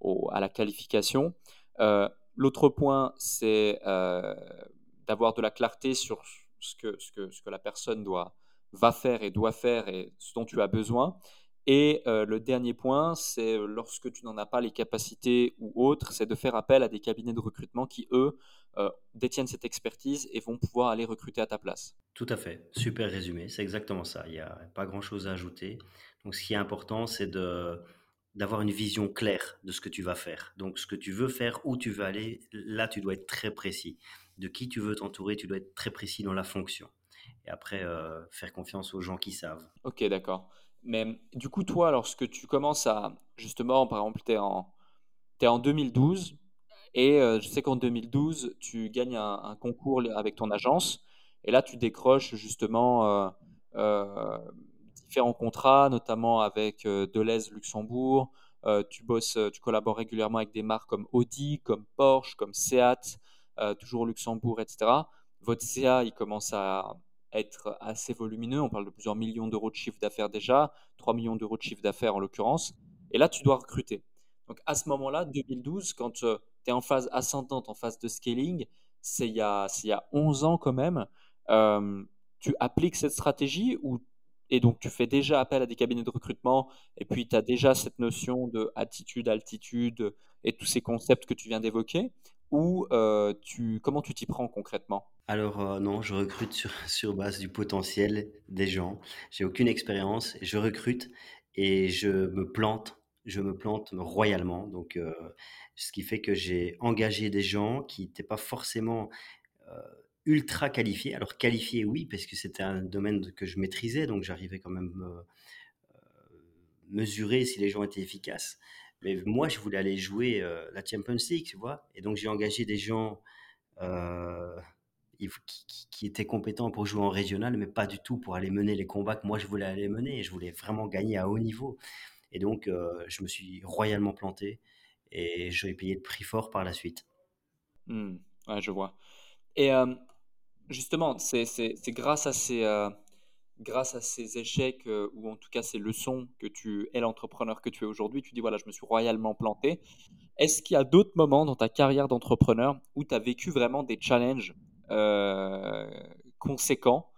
au, à la qualification. Euh, l'autre point, c'est d'avoir de la clarté sur ce que, ce, que, ce que la personne doit, va faire et doit faire et ce dont tu as besoin. Et le dernier point, c'est lorsque tu n'en as pas les capacités ou autres, c'est de faire appel à des cabinets de recrutement qui, eux, détiennent cette expertise et vont pouvoir aller recruter à ta place. Tout à fait, super résumé, c'est exactement ça. Il n'y a pas grand-chose à ajouter. Donc, ce qui est important, c'est de d'avoir une vision claire de ce que tu vas faire. Donc, ce que tu veux faire, où tu veux aller, là, tu dois être très précis. De qui tu veux t'entourer, tu dois être très précis dans la fonction. Et après, faire confiance aux gens qui savent. Ok, d'accord. Mais du coup, toi, lorsque tu commences à, justement, par exemple, tu es en, es en 2012, et euh, je sais qu'en 2012, tu gagnes un, concours avec ton agence, et là, tu décroches justement euh, euh, différents contrats, notamment avec Deleuze Luxembourg. tu bosses, tu collabores régulièrement avec des marques comme Audi, comme Porsche, comme Seat, toujours Luxembourg, etc. Votre CA, il commence à, être assez volumineux. On parle de plusieurs millions d'euros de chiffre d'affaires déjà, 3 millions d'euros de chiffre d'affaires en l'occurrence. Et là, tu dois recruter. Donc à ce moment-là, 2012, quand tu es en phase ascendante, en phase de scaling, c'est il, y a, il y a 11 ans quand même, euh, tu appliques cette stratégie ou, et donc tu fais déjà appel à des cabinets de recrutement et puis tu as déjà cette notion de attitude, altitude et tous ces concepts que tu viens d'évoquer ou euh, tu, comment tu t'y prends concrètement? Alors, heu, non, je recrute sur sur base du potentiel des gens. J'ai aucune expérience, je recrute et je me plante, je me plante royalement donc heu, ce qui fait que j'ai engagé des gens qui étaient pas forcément, heu, ultra qualifiés. Alors qualifiés, oui, parce que c'était un domaine que je maîtrisais donc j'arrivais quand même, mesurer si les gens étaient efficaces. Mais moi, je voulais aller jouer, la Champions League, tu vois? Et donc j'ai engagé des gens, qui étaient compétents pour jouer en régional, mais pas du tout pour aller mener les combats que moi je voulais aller mener je voulais vraiment gagner à haut niveau. Et donc heu, je me suis royalement planté et j'ai payé le prix fort par la suite. Mmh. Ouais, je vois. Et hem, justement, c'est grâce à ces, heu, grâce à ces échecs, ou en tout cas ces leçons que tu es l'entrepreneur que tu es aujourd'hui, tu dis: «Voilà, je me suis royalement planté». Est-ce qu'il y a d'autres moments dans ta carrière d'entrepreneur où tu as vécu vraiment des challenges, heu, conséquents,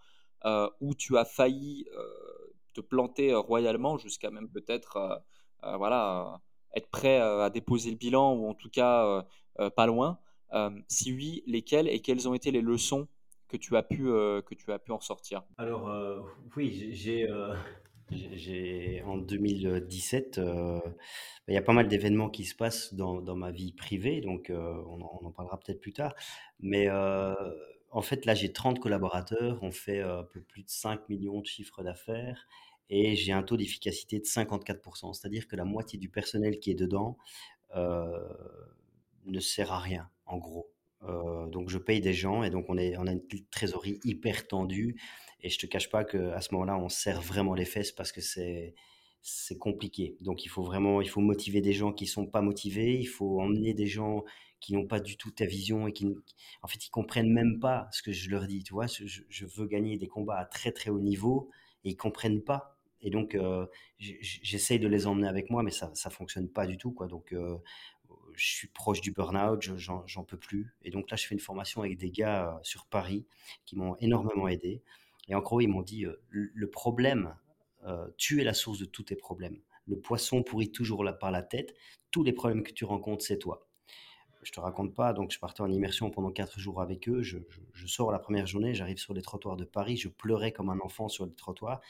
heu, où tu as failli, heu, te planter, royalement jusqu'à même peut-être, voilà, être prêt, à déposer le bilan ou en tout cas, pas loin? Si oui, lesquelles et quelles ont été les leçons que tu as pu, que tu as pu en sortir? Alors, oui, j'ai j'ai, en 2017, heu, il y a pas mal d'événements qui se passent dans dans ma vie privée, donc heu, on en parlera peut-être plus tard. Mais heu, en fait, là, j'ai 30 collaborateurs, on fait, un peu plus de cinq millions de chiffre d'affaires et j'ai un taux d'efficacité de 54% C'est-à-dire que la moitié du personnel qui est dedans, ne sert à rien, en gros. Donc je paye des gens et donc on est on a une trésorerie hyper tendue et je te cache pas qu'à ce moment-là, on se serre vraiment les fesses parce que c'est c'est compliqué. Donc il faut vraiment il faut motiver des gens qui sont pas motivés, il faut emmener des gens qui n'ont pas du tout ta vision et qui en fait, ils comprennent même pas ce que je leur dis, tu vois? Je veux gagner des combats à très, très haut niveau et ils comprennent pas. Et donc j j'essaye de les emmener avec moi mais ça ça fonctionne pas du tout, quoi. Donc heu, je suis proche du burn-out, je j'en peux plus. Et donc là, je fais une formation avec des gars, heu, sur Paris qui m'ont énormément aidé et en gros, ils m'ont dit, heu: «Le problème, heu, tu es la source de tous tes problèmes. Le poisson pourrit toujours par la tête. Tous les problèmes que tu rencontres, c'est toi». Je te raconte pas, donc je partais en immersion pendant 4 jours avec eux. Je sors la première journée, j'arrive sur les trottoirs de Paris, je pleurais comme un enfant sur les trottoirs,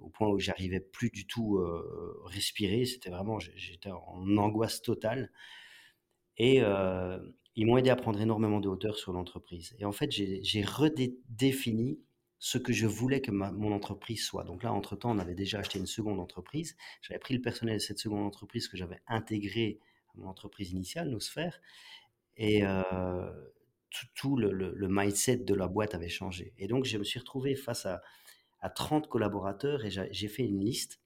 au point où j'arrivais plus du tout, heu, respirer. C'était vraiment j'étais en angoisse totale et heu, ils m'ont aidé à prendre énormément de hauteur sur l'entreprise et en fait, j'ai j'ai redé défini ce que je voulais que mon entreprise soit. Donc là, entre temps, on avait déjà acheté une seconde entreprise. J'avais pris le personnel de cette seconde entreprise que j'avais intégré à mon entreprise initiale, Nosphère et heu, tout le mindset de la boîte avait changé et donc je me suis retrouvé face à à 30 collaborateurs et j'a j'ai fait une liste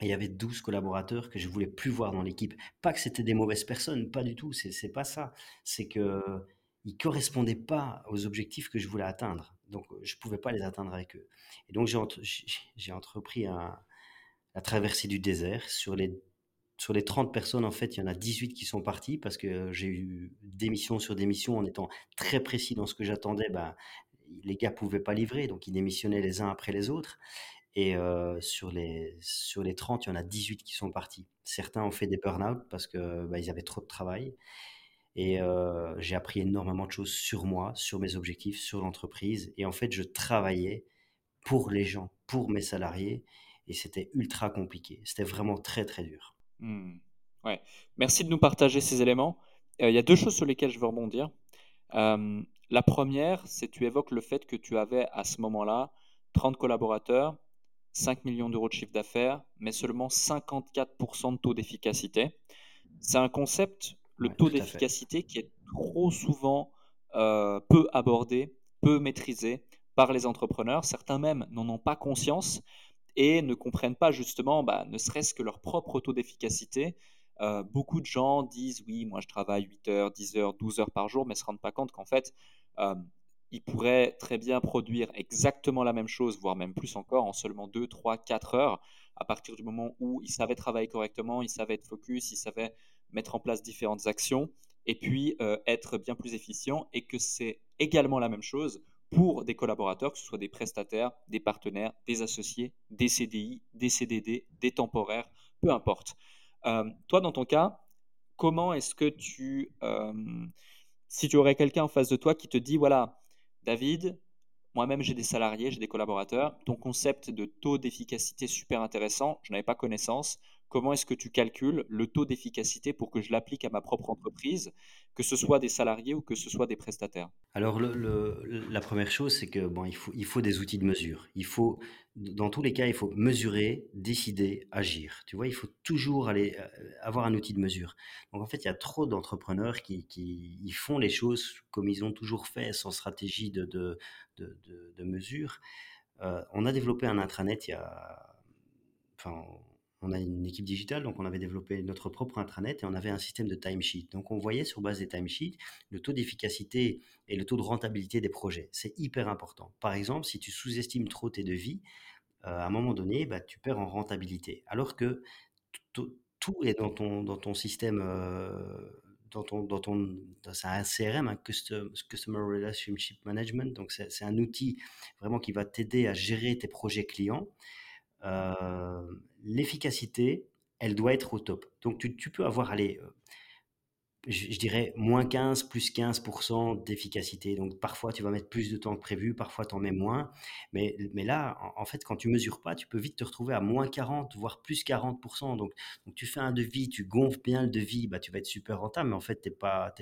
et il y avait 12 collaborateurs que je voulais plus voir dans l'équipe. Pas que c'était des mauvaises personnes, pas du tout, c'est pas ça. C'est qu'ils correspondaient pas aux objectifs que je voulais atteindre. Donc, heu, je pouvais pas les atteindre avec eux. Et donc j'ai entre entrepris un la traversée du désert. Sur les sur les 30 personnes, en fait, il y en a 18 qui sont partis parce que j'ai eu démission sur démission en étant très précis dans ce que j'attendais, ben, les gars pouvaient pas livrer, donc ils démissionnaient les uns après les autres. Et heu, sur les sur les 30, il y en a 18 qui sont partis. Certains ont fait des burn-out parce que, bah, avaient trop de travail et heu, j'ai appris énormément de choses sur moi, sur mes objectifs, sur l'entreprise et en fait, je travaillais pour les gens, pour mes salariés et c'était ultra compliqué. C'était vraiment très, très dur. Mmh. Ouais. Merci de nous partager ces éléments. Heu, il y a 2 choses sur lesquelles je veux rebondir. Hem, la première, c'est tu évoques le fait que tu avais à ce moment-là 30 collaborateurs, 5 millions d'euros de chiffre d'affaires, mais seulement 54% de taux d'efficacité. C'est un concept, le Ouais, taux d'efficacité, qui est trop souvent, heu, peu abordé, peu maîtrisé par les entrepreneurs. Certains même n'en ont pas conscience et ne comprennent pas justement, bah, ne serait-ce que leur propre taux d'efficacité. Heu, beaucoup de gens disent: «Oui, moi je travaille 8 heures, 10 heures, 12 heures par jour», mais se rendent pas compte qu'en fait, hem, ils pourraient très bien produire exactement la même chose, voire même plus encore en seulement 2, 3, 4 heures, à partir du moment où ils savaient travailler correctement, ils savaient être focus, ils savaient mettre en place différentes actions et puis, heu, être bien plus efficients et que c'est également la même chose pour des collaborateurs, que ce soit des prestataires, des partenaires, des associés, des CDI, des CDD, des temporaires, peu importe. Euh, toi, dans ton cas, comment est-ce que tu, euh, si tu aurais quelqu'un en face de toi qui te dit, voilà, David, moi-même j'ai des salariés, j'ai des collaborateurs. Ton concept de taux d'efficacité super intéressant, je n'avais pas connaissance. Comment est-ce que tu calcules le taux d'efficacité pour que je l'applique à ma propre entreprise, que ce soit des salariés ou que ce soit des prestataires? Alors, la première chose, c'est que bon, il faut, il faut des outils de mesure. Il faut, dans tous les cas, il faut mesurer, décider, agir. Tu vois, il faut toujours aller euh, avoir un outil de mesure. Donc, en fait, il y a trop d'entrepreneurs qui, qui font les choses comme ils ont toujours fait, sans stratégie de, de, de, mesure. Euh, on a développé un intranet il y a, enfin, on a une équipe digitale, donc on avait développé notre propre intranet et on avait un système de timesheet. Donc on voyait sur base des timesheets le taux d'efficacité et le taux de rentabilité des projets. C'est hyper important. Par exemple, si tu sous-estimes trop tes devis, euh, à un moment donné, bah, tu perds en rentabilité. Alors que tout est dans ton, dans ton système, euh, dans ton, dans c'est un CRM, un Customer Relationship Management. Donc c'est un outil vraiment qui va t'aider à gérer tes projets clients. Euh, l'efficacité, elle doit être au top. Donc tu, peux avoir, allez, euh, je, dirais moins 15, plus 15% d'efficacité. Donc parfois tu vas mettre plus de temps que prévu, parfois tu en mets moins. Mais, là, en, fait, quand tu mesures pas, tu peux vite te retrouver à moins 40, voire plus 40%. Donc, donc tu fais un devis, tu gonfles bien le devis, bah, tu vas être super rentable, mais en fait, tu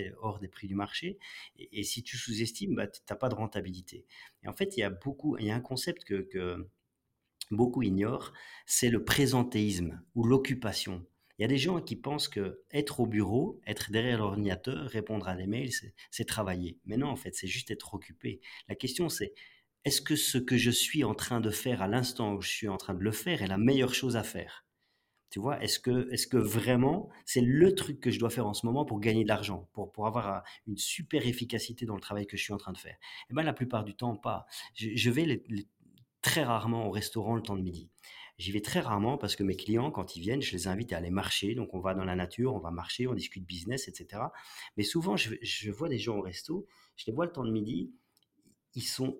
es, hors des prix du marché. Et, si tu sous-estimes, bah, tu n'as pas de rentabilité. Et en fait, il y a beaucoup, il y a un concept que beaucoup ignorent, c'est le présentéisme ou l'occupation. Il y a des gens qui pensent que être au bureau, être derrière l'ordinateur, répondre à des mails, c'est travailler. Mais non, en fait, c'est juste être occupé. La question, c'est est-ce que ce que je suis en train de faire à l'instant où je suis en train de le faire est la meilleure chose à faire? Tu vois, est-ce que, est que vraiment c'est le truc que je dois faire en ce moment pour gagner de l'argent, pour, pour avoir une super efficacité dans le travail que je suis en train de faire? Eh bien, la plupart du temps, pas. Je, vais les, très rarement au restaurant le temps de midi. J'y vais très rarement parce que mes clients, quand ils viennent, je les invite à aller marcher. Donc, on va dans la nature, on va marcher, on discute business, etc. Mais souvent, je, vois des gens au resto, je les vois le temps de midi, ils sont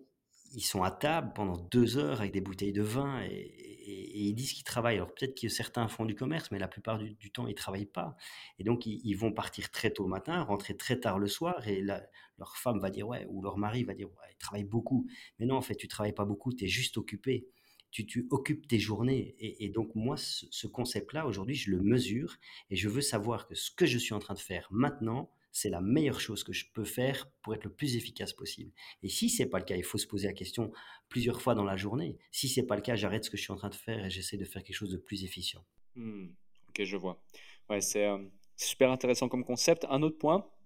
ils sont à table pendant deux heures avec des bouteilles de vin et, ils disent qu'ils travaillent. Alors peut-être que certains font du commerce, mais la plupart du, temps, ils travaillent pas. Et donc, ils, vont partir très tôt le matin, rentrer très tard le soir, et leur femme va dire, ouais, ou leur mari va dire, ouais, ils travaillent beaucoup. Mais non, en fait, tu travailles pas beaucoup, tu es juste occupé. Tu, tu, occupes tes journées. Et, donc, moi, ce, ce concept-là, aujourd'hui, je le mesure et je veux savoir que ce que je suis en train de faire maintenant, c'est la meilleure chose que je peux faire pour être le plus efficace possible. Et si c'est pas le cas, il faut se poser la question plusieurs fois dans la journée. Si c'est pas le cas, j'arrête ce que je suis en train de faire et j'essaie de faire quelque chose de plus efficient. Hmm, ok, je vois. Ouais, c'est euh, super intéressant comme concept. Un autre point, c'est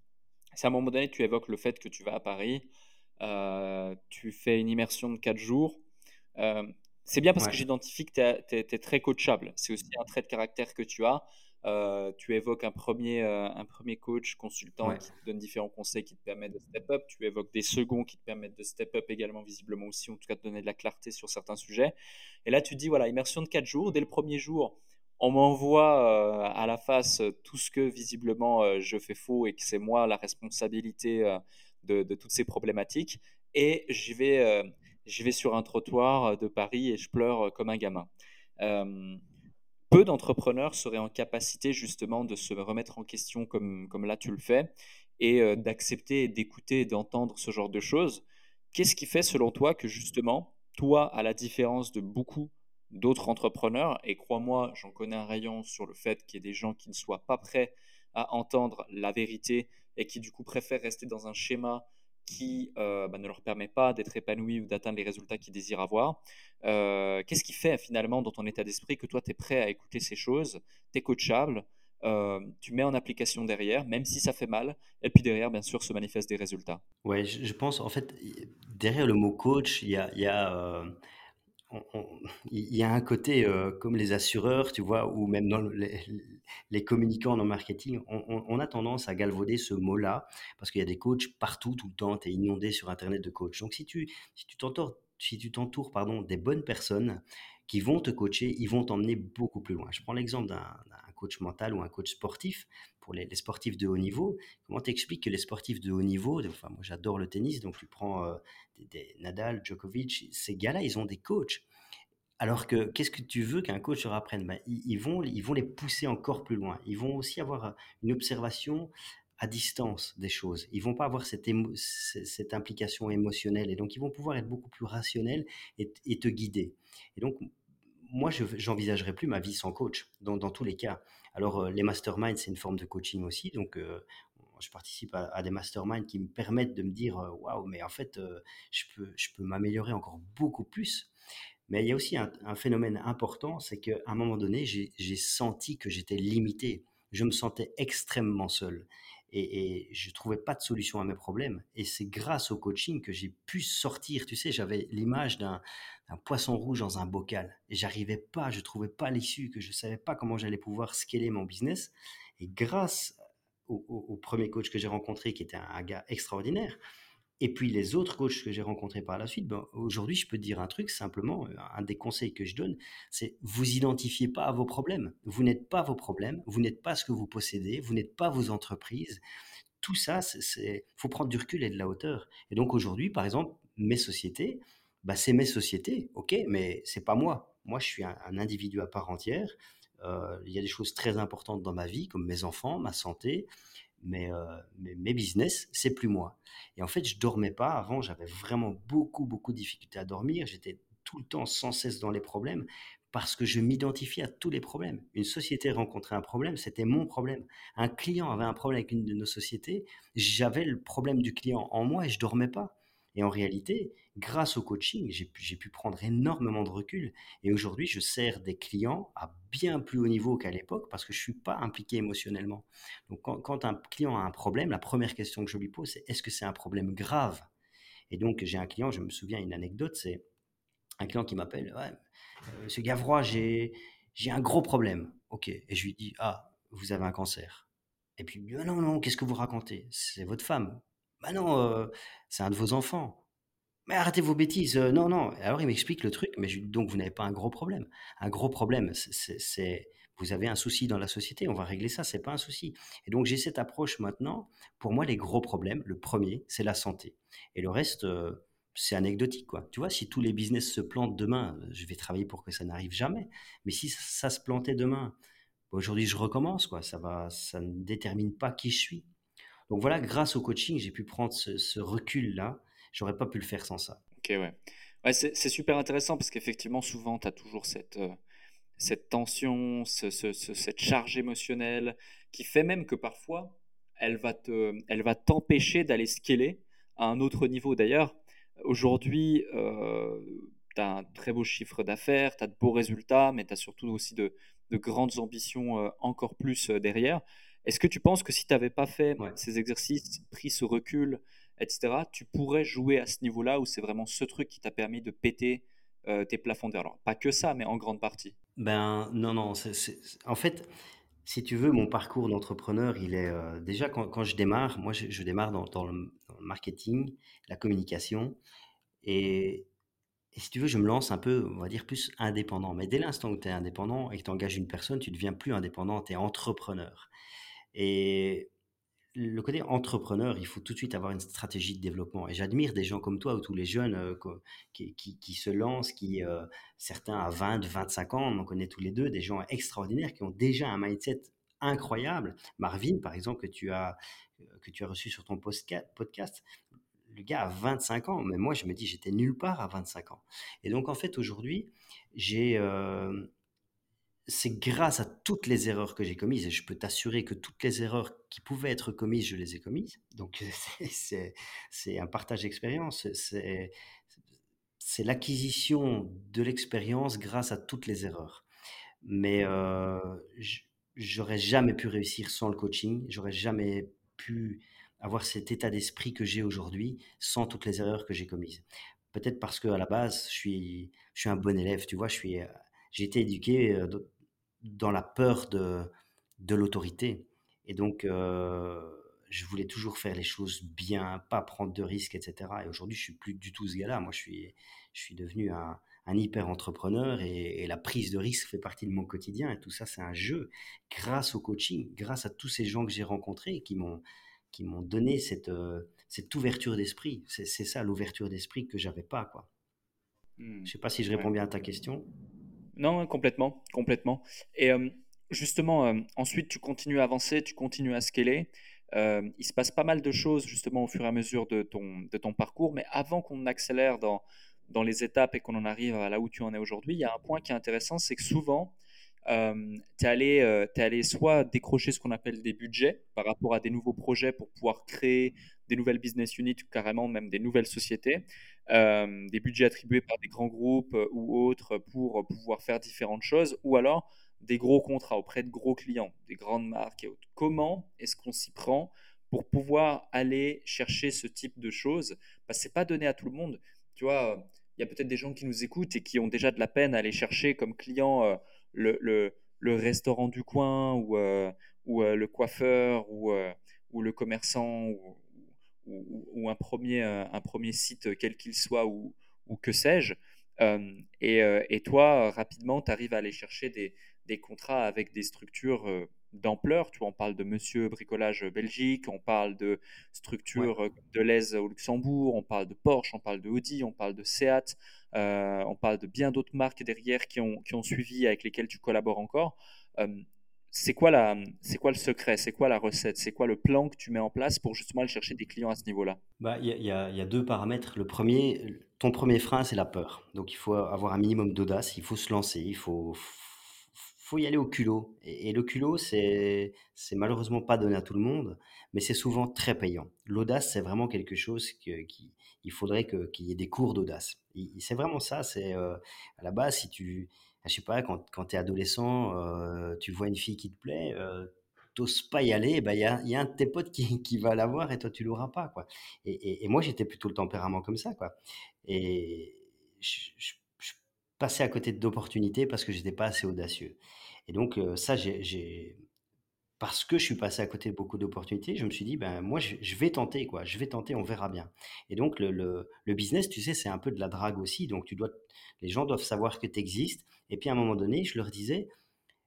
à un moment donné, tu évoques le fait que tu vas à Paris, euh, tu fais une immersion de 4 jours. Euh, c'est bien parce que j'identifie que tu es, très coachable. C'est aussi un trait de caractère que tu as. Euh, tu évoques un premier, un premier coach consultant qui te donne différents conseils qui te permettent de step up. Tu évoques des seconds qui te permettent de step up également, visiblement aussi, en tout cas de donner de la clarté sur certains sujets. Et là, tu dis, voilà, immersion de 4 jours. Dès le premier jour, on m'envoie euh, à la face tout ce que visiblement je fais faux et que c'est moi la responsabilité de, de, toutes ces problématiques. Et j'y vais, vais sur un trottoir de Paris et je pleure comme un gamin peu d'entrepreneurs seraient en capacité justement de se remettre en question comme, comme là tu le fais et euh, d'accepter, d'écouter d'entendre ce genre de choses. Qu'est-ce qui fait selon toi que justement, toi, à la différence de beaucoup d'autres entrepreneurs, et crois-moi, j'en connais un rayon sur le fait qu'il y ait des gens qui ne soient pas prêts à entendre la vérité et qui du coup préfèrent rester dans un schéma qui euh, bah, ne leur permet pas d'être épanoui ou d'atteindre les résultats qu'ils désirent avoir. Euh, qu'est-ce qui fait finalement dans ton état d'esprit que toi, tu es prêt à écouter ces choses, tu es coachable, euh, tu mets en application derrière, même si ça fait mal, et puis derrière, bien sûr, se manifestent des résultats? Ouais, je, pense, en fait, derrière le mot coach, il y a il y a un côté comme les assureurs, tu vois, ou même dans les, communicants en marketing, on, a tendance à galvauder ce mot-là parce qu'il y a des coachs partout, tout le temps, tu es inondé sur Internet de coachs. Donc si tu si t'entoures si pardon des bonnes personnes qui vont te coacher, ils vont t'emmener beaucoup plus loin. Je prends l'exemple d'un coach mental ou un coach sportif pour les, sportifs de haut niveau. Comment t'expliques que les sportifs de haut niveau, enfin moi j'adore le tennis, donc tu prends euh, des, Nadal, Djokovic, ces gars-là, ils ont des coachs. Alors que qu'est-ce que tu veux qu'un coach leur apprenne ben, ils, vont, ils vont les pousser encore plus loin. Ils vont aussi avoir une observation à distance des choses. Ils vont pas avoir cette, implication émotionnelle et donc ils vont pouvoir être beaucoup plus rationnels et, te guider. Et donc, moi, je plus ma vie sans coach, dans tous les cas. Alors, euh, les masterminds, c'est une forme de coaching aussi. Donc, euh, je participe à, des masterminds qui me permettent de me dire euh, waouh, mais en fait, je peux, je peux m'améliorer encore beaucoup plus. Mais il y a aussi un, phénomène important, c'est qu'à un moment donné, j'ai senti que j'étais limité. Je me sentais extrêmement seul et, je trouvais pas de solution à mes problèmes. Et c'est grâce au coaching que j'ai pu sortir. Tu sais, j'avais l'image d'un poisson rouge dans un bocal et j'arrivais pas, je trouvais pas l'issue, que je savais pas comment j'allais pouvoir scaler mon business. Et grâce au, premier coach que j'ai rencontré, qui était un gars extraordinaire, et puis les autres coachs que j'ai rencontrés par la suite, ben, aujourd'hui, je peux te dire un truc simplement, un des conseils que je donne, c'est vous identifiez pas à vos problèmes. Vous n'êtes pas vos problèmes, vous n'êtes pas ce que vous possédez, vous n'êtes pas vos entreprises. Tout ça, c'est faut prendre du recul et de la hauteur. Et donc aujourd'hui, par exemple, mes sociétés, bah, c'est mes sociétés, ok, mais c'est pas moi. Moi, je suis un, individu à part entière. Euh, il y a des choses très importantes dans ma vie, comme mes enfants, ma santé, mais, euh, mes business, c'est plus moi. Et en fait, je dormais pas. Avant, j'avais vraiment beaucoup, beaucoup de difficultés à dormir. J'étais tout le temps sans cesse dans les problèmes parce que je m'identifiais à tous les problèmes. Une société rencontrait un problème, c'était mon problème. Un client avait un problème avec une de nos sociétés, j'avais le problème du client en moi et je dormais pas. Et en réalité, grâce au coaching, j'ai pu, prendre énormément de recul. Et aujourd'hui, je sers des clients à bien plus haut niveau qu'à l'époque parce que je ne suis pas impliqué émotionnellement. Donc, quand, un client a un problème, la première question que je lui pose, c'est est-ce que c'est un problème grave? Et donc, j'ai un client, je me souviens une anecdote, c'est un client qui m'appelle ouais, euh, Monsieur Gavrois, j'ai un gros problème. Ok. Et je lui dis Ah, vous avez un cancer. Et puis, dit, non, non, qu'est-ce que vous racontez? C'est votre femme. Bah non, euh, c'est un de vos enfants. Mais arrêtez vos bêtises. Euh, non, non. Alors il m'explique le truc, mais donc vous n'avez pas un gros problème. Un gros problème, c'est vous avez un souci dans la société, on va régler ça, c'est pas un souci. Et donc j'ai cette approche maintenant. Pour moi, les gros problèmes, le premier, c'est la santé. Et le reste, euh, c'est anecdotique, quoi. Tu vois, si tous les business se plantent demain, je vais travailler pour que ça n'arrive jamais. Mais si ça, se plantait demain, aujourd'hui je recommence, quoi. Ça va, ça ne détermine pas qui je suis. Donc voilà, grâce au coaching, j'ai pu prendre ce, recul-là. J'aurais pas pu le faire sans ça. Ok, ouais. ouais c'est super intéressant parce qu'effectivement, souvent, tu as toujours cette, euh, cette tension, cette charge émotionnelle qui fait même que parfois, elle va te, elle va t'empêcher d'aller scaler à un autre niveau. D'ailleurs, aujourd'hui, euh, tu as un très beau chiffre d'affaires, tu as de beaux résultats, mais tu as surtout aussi de, de grandes ambitions euh, encore plus derrière. Est-ce que tu penses que si tu n'avais pas fait ces exercices, pris ce recul, etc., tu pourrais jouer à ce niveau-là où c'est vraiment ce truc qui t'a permis de péter euh, tes plafonds d'air Alors, pas que ça, mais en grande partie. Ben non, non. En fait, si tu veux, mon parcours d'entrepreneur, il est euh, déjà quand, je démarre, moi je, démarre dans, le, marketing, la communication, et, si tu veux, je me lance un peu, on va dire, plus indépendant. Mais dès l'instant où tu es indépendant et que tu engages une personne, tu deviens plus indépendant, tu es entrepreneur. Et le côté entrepreneur, il faut tout de suite avoir une stratégie de développement. Et j'admire des gens comme toi ou tous les jeunes euh, qui, se lancent, qui euh, certains à 20, 25 ans, on en connaît tous les deux, des gens extraordinaires qui ont déjà un mindset incroyable. Marvin, par exemple, que tu as, euh, que tu as reçu sur ton podcast, le gars a 25 ans, mais moi je me dis j'étais nulle part à 25 ans. Et donc en fait aujourd'hui, j'ai c'est grâce à toutes les erreurs que j'ai commises, et je peux t'assurer que toutes les erreurs qui pouvaient être commises, je les ai commises. Donc c'est un partage d'expérience, c'est l'acquisition de l'expérience grâce à toutes les erreurs. Mais euh, j'aurais jamais pu réussir sans le coaching, j'aurais jamais pu avoir cet état d'esprit que j'ai aujourd'hui sans toutes les erreurs que j'ai commises. Peut-être parce qu'à la base, je suis, je suis un bon élève, tu vois, j'ai été éduqué euh, dans la peur de, de l'autorité. Et donc, euh, je voulais toujours faire les choses bien, pas prendre de risques, etc. Et aujourd'hui, je suis plus du tout ce gars-là. Moi, je suis, je suis devenu un, un hyper entrepreneur et, la prise de risque fait partie de mon quotidien. Et tout ça, c'est un jeu. Grâce au coaching, grâce à tous ces gens que j'ai rencontrés qui m'ont qui m'ont donné cette, euh, cette ouverture d'esprit. C'est ça, l'ouverture d'esprit que j'avais pas, quoi. Hmm. Je sais pas si je réponds bien à ta question. Non, complètement, complètement. Et justement, ensuite, tu continues à avancer, tu continues à scaler. il se passe pas mal de choses justement au fur et à mesure de ton, de ton parcours, mais avant qu'on accélère dans, dans les étapes et qu'on en arrive à là où tu en es aujourd'hui, il y a un point qui est intéressant, c'est que souvent, euh, tu es, euh, allé soit décrocher ce qu'on appelle des budgets par rapport à des nouveaux projets pour pouvoir créer des nouvelles business units ou carrément même des nouvelles sociétés, euh, des budgets attribués par des grands groupes euh, ou autres pour pouvoir faire différentes choses, ou alors des gros contrats auprès de gros clients, des grandes marques et autres. Comment est-ce qu'on s'y prend pour pouvoir aller chercher ce type de choses? Parce que ce n'est pas donné à tout le monde. Tu vois, il y a peut-être des gens qui nous écoutent et qui ont déjà de la peine à aller chercher comme client le, le, restaurant du coin ou, euh, ou euh, le coiffeur ou, euh, ou le commerçant ou, ou, un, premier, un premier site quel qu'il soit ou, ou que sais-je. et, et, toi, rapidement, tu arrives à aller chercher des, des, contrats avec des structures d'ampleur. Tu vois, on parle de Monsieur Bricolage Belgique, on parle de structures de l'Aise au Luxembourg, on parle de Porsche, on parle de Audi, on parle de Seat, euh, on parle de bien d'autres marques derrière qui ont, qui ont suivi, avec lesquelles tu collabores encore. Euh, c'est quoi, la, c'est quoi le secret? C'est quoi la recette? C'est quoi le plan que tu mets en place pour justement aller chercher des clients à ce niveau-là? Bah, Il y, y, a deux paramètres. Le premier, ton premier frein, c'est la peur. Donc il faut avoir un minimum d'audace, il faut se lancer, il faut, faut y aller au culot. Et, le culot, c'est, malheureusement pas donné à tout le monde, mais c'est souvent très payant. L'audace, c'est vraiment quelque chose que, qui, il faudrait qu'il y ait des cours d'audace. C'est vraiment ça. C'est euh, à la base, si tu, je sais pas, quand, quand tu es adolescent, euh, tu vois une fille qui te plaît, euh, t'oses pas y aller, bah, il y, a, y a un de tes potes qui, qui va l'avoir et toi tu l'auras pas quoi. Et, et, moi j'étais plutôt le tempérament comme ça quoi. Et je passer à côté d'opportunités parce que j'étais pas assez audacieux. Et donc, euh, ça, j'ai, parce que je suis passé à côté de beaucoup d'opportunités, je me suis dit, ben, moi, je, vais tenter, quoi. Je vais tenter, on verra bien. Et donc, le, le, business, tu sais, c'est un peu de la drague aussi. Donc, tu dois, les gens doivent savoir que tu existes. Et puis, à un moment donné, je leur disais,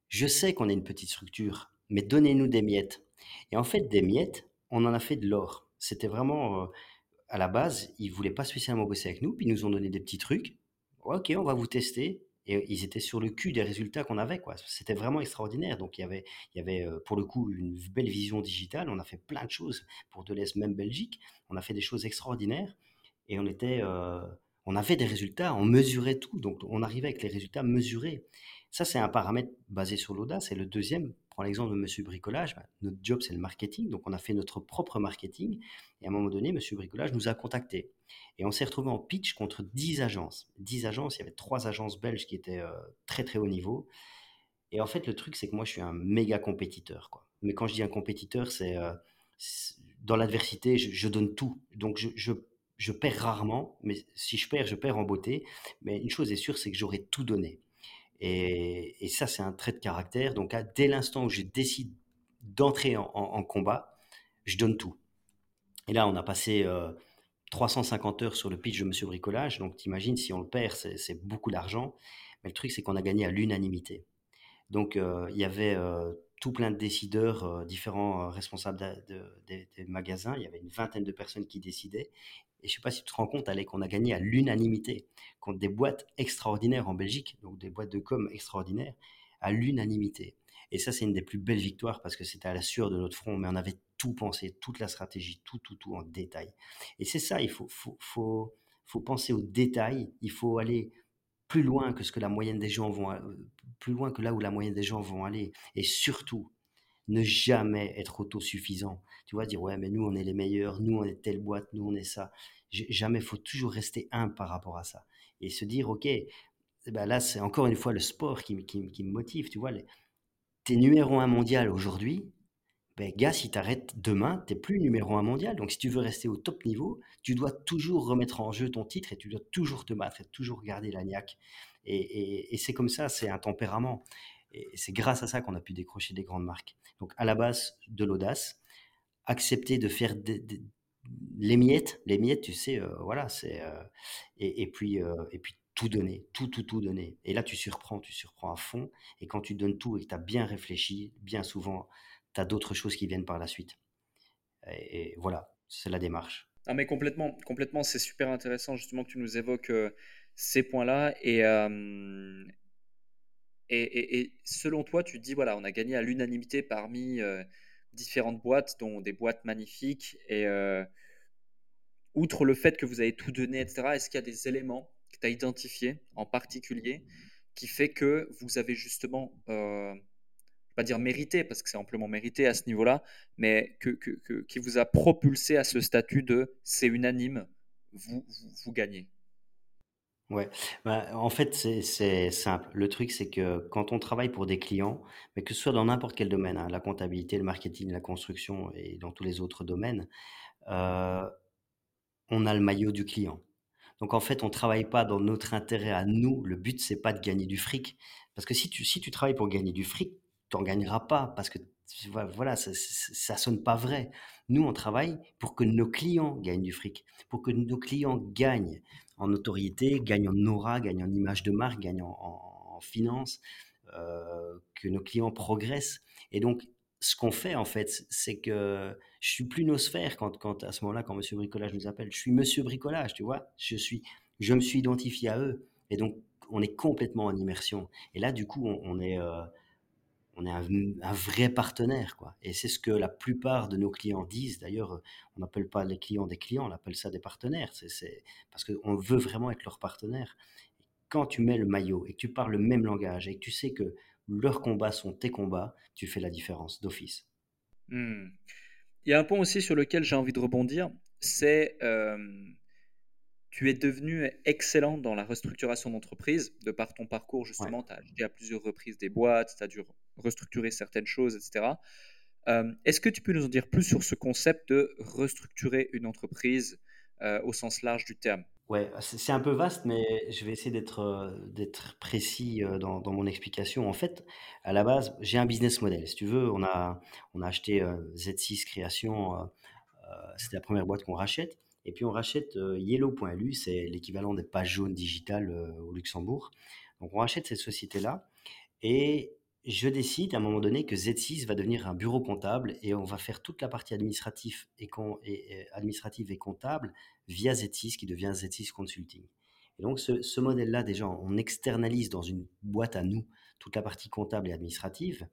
je sais qu'on est une petite structure, mais donnez-nous des miettes. Et en fait, des miettes, on en a fait de l'or. C'était vraiment, euh, à la base, ils voulaient pas spécialement bosser avec nous, puis ils nous ont donné des petits trucs ok, on va vous tester. Et ils étaient sur le cul des résultats qu'on avait, quoi. C'était vraiment extraordinaire. Donc il y avait, il y avait pour le coup une belle vision digitale. On a fait plein de choses pour Deleuze, même Belgique. On a fait des choses extraordinaires et on était, on avait des résultats, on mesurait tout. Donc on arrivait avec les résultats mesurés. Ça c'est un paramètre basé sur l'audace. Et le deuxième, l'exemple de Monsieur Bricolage. Bah, notre job c'est le marketing, donc on a fait notre propre marketing. Et à un moment donné, Monsieur Bricolage nous a contactés. Et on s'est retrouvé en pitch contre 10 agences. 10 agences, il y avait trois agences belges qui étaient euh, très très haut niveau. Et en fait, le truc, c'est que moi, je suis un méga compétiteur. Quoi. Mais quand je dis un compétiteur, c'est euh, dans l'adversité, je, donne tout. Donc, je, je, je, perds rarement, mais si je perds, je perds en beauté. Mais une chose est sûre, c'est que j'aurais tout donné. Et, ça, c'est un trait de caractère. Donc, dès l'instant où je décide d'entrer en, combat, je donne tout. Et là, on a passé euh, 350 heures sur le pitch de Monsieur Bricolage. Donc, t'imagines, si on le perd, c'est beaucoup d'argent. Mais le truc, c'est qu'on a gagné à l'unanimité. Donc, euh, il y avait euh, tout plein de décideurs, euh, différents responsables des magasins. Il y avait une vingtaine de personnes qui décidaient. Et je ne sais pas si tu te rends compte, Alec, qu'on a gagné à l'unanimité contre des boîtes extraordinaires en Belgique, donc des boîtes de com extraordinaires, à l'unanimité. Et ça, c'est une des plus belles victoires parce que c'était à la sueur de notre front, mais on avait tout pensé, toute la stratégie, tout, tout, tout en détail. Et c'est ça, il faut, faut, faut, faut penser aux détails, il faut aller plus loin que ce que la moyenne des gens vont, plus loin que là où la moyenne des gens vont aller. Et surtout, ne jamais être autosuffisant. Tu vois, dire, ouais, mais nous, on est les meilleurs, nous, on est telle boîte, nous, on est ça. Jamais, faut toujours rester un par rapport à ça. Et se dire, OK, ben là, c'est encore une fois le sport qui, qui, me motive, tu vois. T'es numéro un mondial aujourd'hui, ben, gars, si tu arrêtes demain, tu n'es plus numéro un mondial. Donc, si tu veux rester au top niveau, tu dois toujours remettre en jeu ton titre et tu dois toujours te battre et toujours garder la niaque. Et, c'est comme ça, c'est un tempérament. Et c'est grâce à ça qu'on a pu décrocher des grandes marques. Donc, à la base, de l'audace, accepter de faire les miettes, les miettes, tu sais, euh, voilà, c'est. Euh, et, puis, euh, et puis, tout donner, tout, tout, tout donner. Et là, tu surprends, tu surprends à fond. Et quand tu donnes tout et que tu as bien réfléchi, bien souvent, tu as d'autres choses qui viennent par la suite. Et, voilà, c'est la démarche. Ah mais complètement, complètement, c'est super intéressant justement que tu nous évoques euh, ces points-là. Euh, et, et, et, selon toi, tu dis, voilà, on a gagné à l'unanimité parmi, euh, différentes boîtes, dont des boîtes magnifiques. Et outre le fait que vous avez tout donné, etc., est-ce qu'il y a des éléments que tu as identifiés en particulier qui fait que vous avez justement, pas dire mérité, parce que c'est amplement mérité à ce niveau-là, mais qui vous a propulsé à ce statut de c'est unanime, vous, vous, gagnez Ouais, bah, en fait, c'est simple. Le truc, c'est que quand on travaille pour des clients, mais que ce soit dans n'importe quel domaine, hein, la comptabilité, le marketing, la construction et dans tous les autres domaines, euh, on a le maillot du client. Donc en fait, on travaille pas dans notre intérêt à nous. Le but, c'est pas de gagner du fric. Parce que si tu, si tu travailles pour gagner du fric, tu n'en gagneras pas parce que voilà, ça, ça sonne pas vrai. Nous, on travaille pour que nos clients gagnent du fric, pour que nos clients gagnent en notoriété, gagnent en aura, gagnent en image de marque, gagnent en, en, finance, euh, que nos clients progressent. Et donc, ce qu'on fait en fait, c'est que je suis plus Nosphère quand, quand à ce moment-là, quand Monsieur Bricolage nous appelle, je suis Monsieur Bricolage, tu vois? Je suis, je me suis identifié à eux, et donc on est complètement en immersion. Et là, du coup, on, est, euh, on est un, vrai partenaire, quoi. Et c'est ce que la plupart de nos clients disent. D'ailleurs, on n'appelle pas les clients des clients, on appelle ça des partenaires. C'est parce qu'on veut vraiment être leur partenaire. Quand tu mets le maillot et que tu parles le même langage et que tu sais que leurs combats sont tes combats, tu fais la différence d'office. Hmm. Il y a un point aussi sur lequel j'ai envie de rebondir, c'est euh, tu es devenu excellent dans la restructuration d'entreprise, de par ton parcours justement, tu as acheté à plusieurs reprises des boîtes, tu as dû restructurer certaines choses, etc. Euh, est-ce que tu peux nous en dire plus sur ce concept de restructurer une entreprise euh, au sens large du terme? Ouais, c'est un peu vaste, mais je vais essayer d'être euh, précis dans, mon explication. En fait, à la base, j'ai un business model. Si tu veux, on a, acheté euh, Z6 Création, c'était la première boîte qu'on rachète. Et puis on rachète Yellow.lu, c'est l'équivalent des pages jaunes digitales au Luxembourg. Donc on rachète cette société-là. Et je décide à un moment donné que Z6 va devenir un bureau comptable et on va faire toute la partie administrative et, administrative et comptable via Z6 qui devient Z6 Consulting. Et donc ce, modèle-là, déjà, on externalise dans une boîte à nous toute la partie comptable et administrative.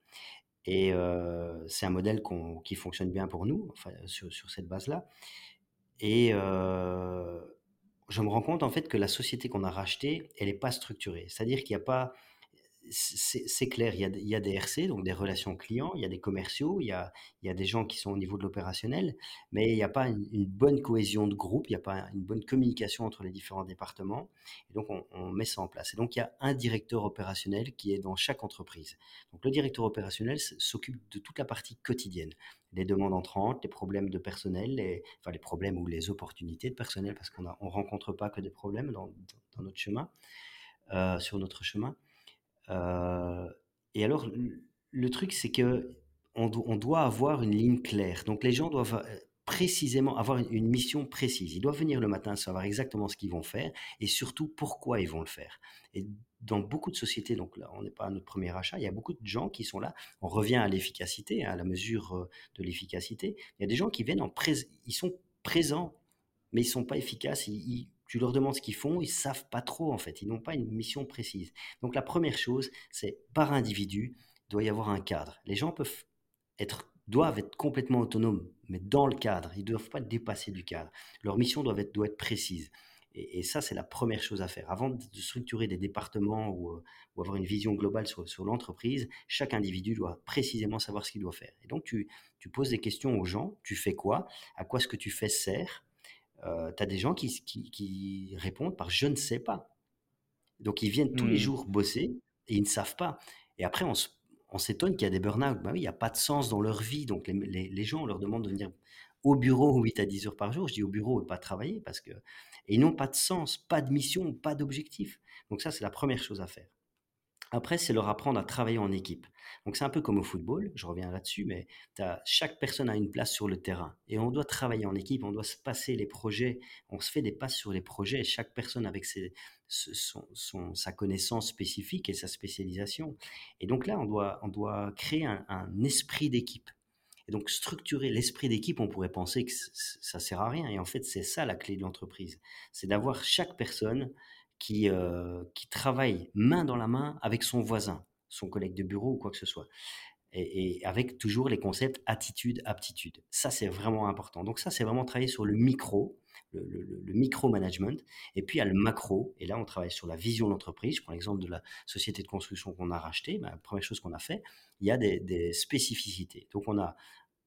Et euh, c'est un modèle qui fonctionne bien pour nous, sur, cette base-là. Et euh, je me rends compte en fait que la société qu'on a rachetée, elle n'est pas structurée. C'est-à-dire qu'il n'y a pas c'est clair, il y, a, il y, a, des RC, donc des relations clients, il y a des commerciaux, il y a, il y a des gens qui sont au niveau de l'opérationnel, mais il n'y a pas une, bonne cohésion de groupe, il n'y a pas une bonne communication entre les différents départements. Et donc, on, met ça en place. Et donc, il y a un directeur opérationnel qui est dans chaque entreprise. Donc, le directeur opérationnel s'occupe de toute la partie quotidienne, les demandes entrantes, les problèmes de personnel, les, enfin les problèmes ou les opportunités de personnel, parce qu'on ne rencontre pas que des problèmes dans notre chemin, euh, sur notre chemin. Euh, et alors, le truc, c'est que on, doit avoir une ligne claire. Donc, les gens doivent euh, précisément avoir une, mission précise. Ils doivent venir le matin, savoir exactement ce qu'ils vont faire et surtout pourquoi ils vont le faire. Et dans beaucoup de sociétés, donc là, on n'est pas à notre premier achat, il y a beaucoup de gens qui sont là. On revient à l'efficacité, à la mesure euh, de l'efficacité. Il y a des gens qui viennent en ils sont présents, mais ils sont pas efficaces. Tu leur demandes ce qu'ils font, ils savent pas trop en fait, ils n'ont pas une mission précise. Donc la première chose, c'est par individu, doit y avoir un cadre. Les gens peuvent être doivent être complètement autonomes, mais dans le cadre, ils ne doivent pas dépasser du cadre. Leur mission doit être, doit être précise. Et, ça, c'est la première chose à faire. Avant de structurer des départements ou, euh, avoir une vision globale sur, sur l'entreprise, chaque individu doit précisément savoir ce qu'il doit faire. Et donc, tu, tu poses des questions aux gens, tu fais quoi? À quoi ce que tu fais sert? Euh, tu as des gens qui, qui, répondent par je ne sais pas. Donc ils viennent tous les mmh. jours bosser et ils ne savent pas. Et après, on, s'étonne qu'il y a des burn-out. Bah oui, il n'y a pas de sens dans leur vie. Donc les, les, gens, on leur demande de venir au bureau 8 à 10 heures par jour. Je dis au bureau et pas travailler parce que. Et ils n'ont pas de sens, pas de mission, pas d'objectif. Donc ça, c'est la première chose à faire. Après, c'est leur apprendre à travailler en équipe. Donc c'est un peu comme au football, je reviens là-dessus, mais chaque personne a une place sur le terrain et on doit travailler en équipe, on doit se passer les projets, on se fait des passes sur les projets, chaque personne avec ses, son, sa connaissance spécifique et sa spécialisation. Et donc là, on doit, on doit créer un, un esprit d'équipe. Et donc structurer l'esprit d'équipe, on pourrait penser que ça sert à rien. Et en fait, c'est ça la clé de l'entreprise. C'est d'avoir chaque personne qui, euh, qui travaille main dans la main avec son voisin, son collègue de bureau ou quoi que ce soit. et, avec toujours les concepts attitude, aptitude. Ça, c'est vraiment important. Donc ça, c'est vraiment travailler sur le micro, le, micro-management. Et puis, il y a le macro. Et là, on travaille sur la vision de l'entreprise. Je prends l'exemple de la société de construction qu'on a rachetée. Ben, la première chose qu'on a fait, il y a des, spécificités. Donc, on a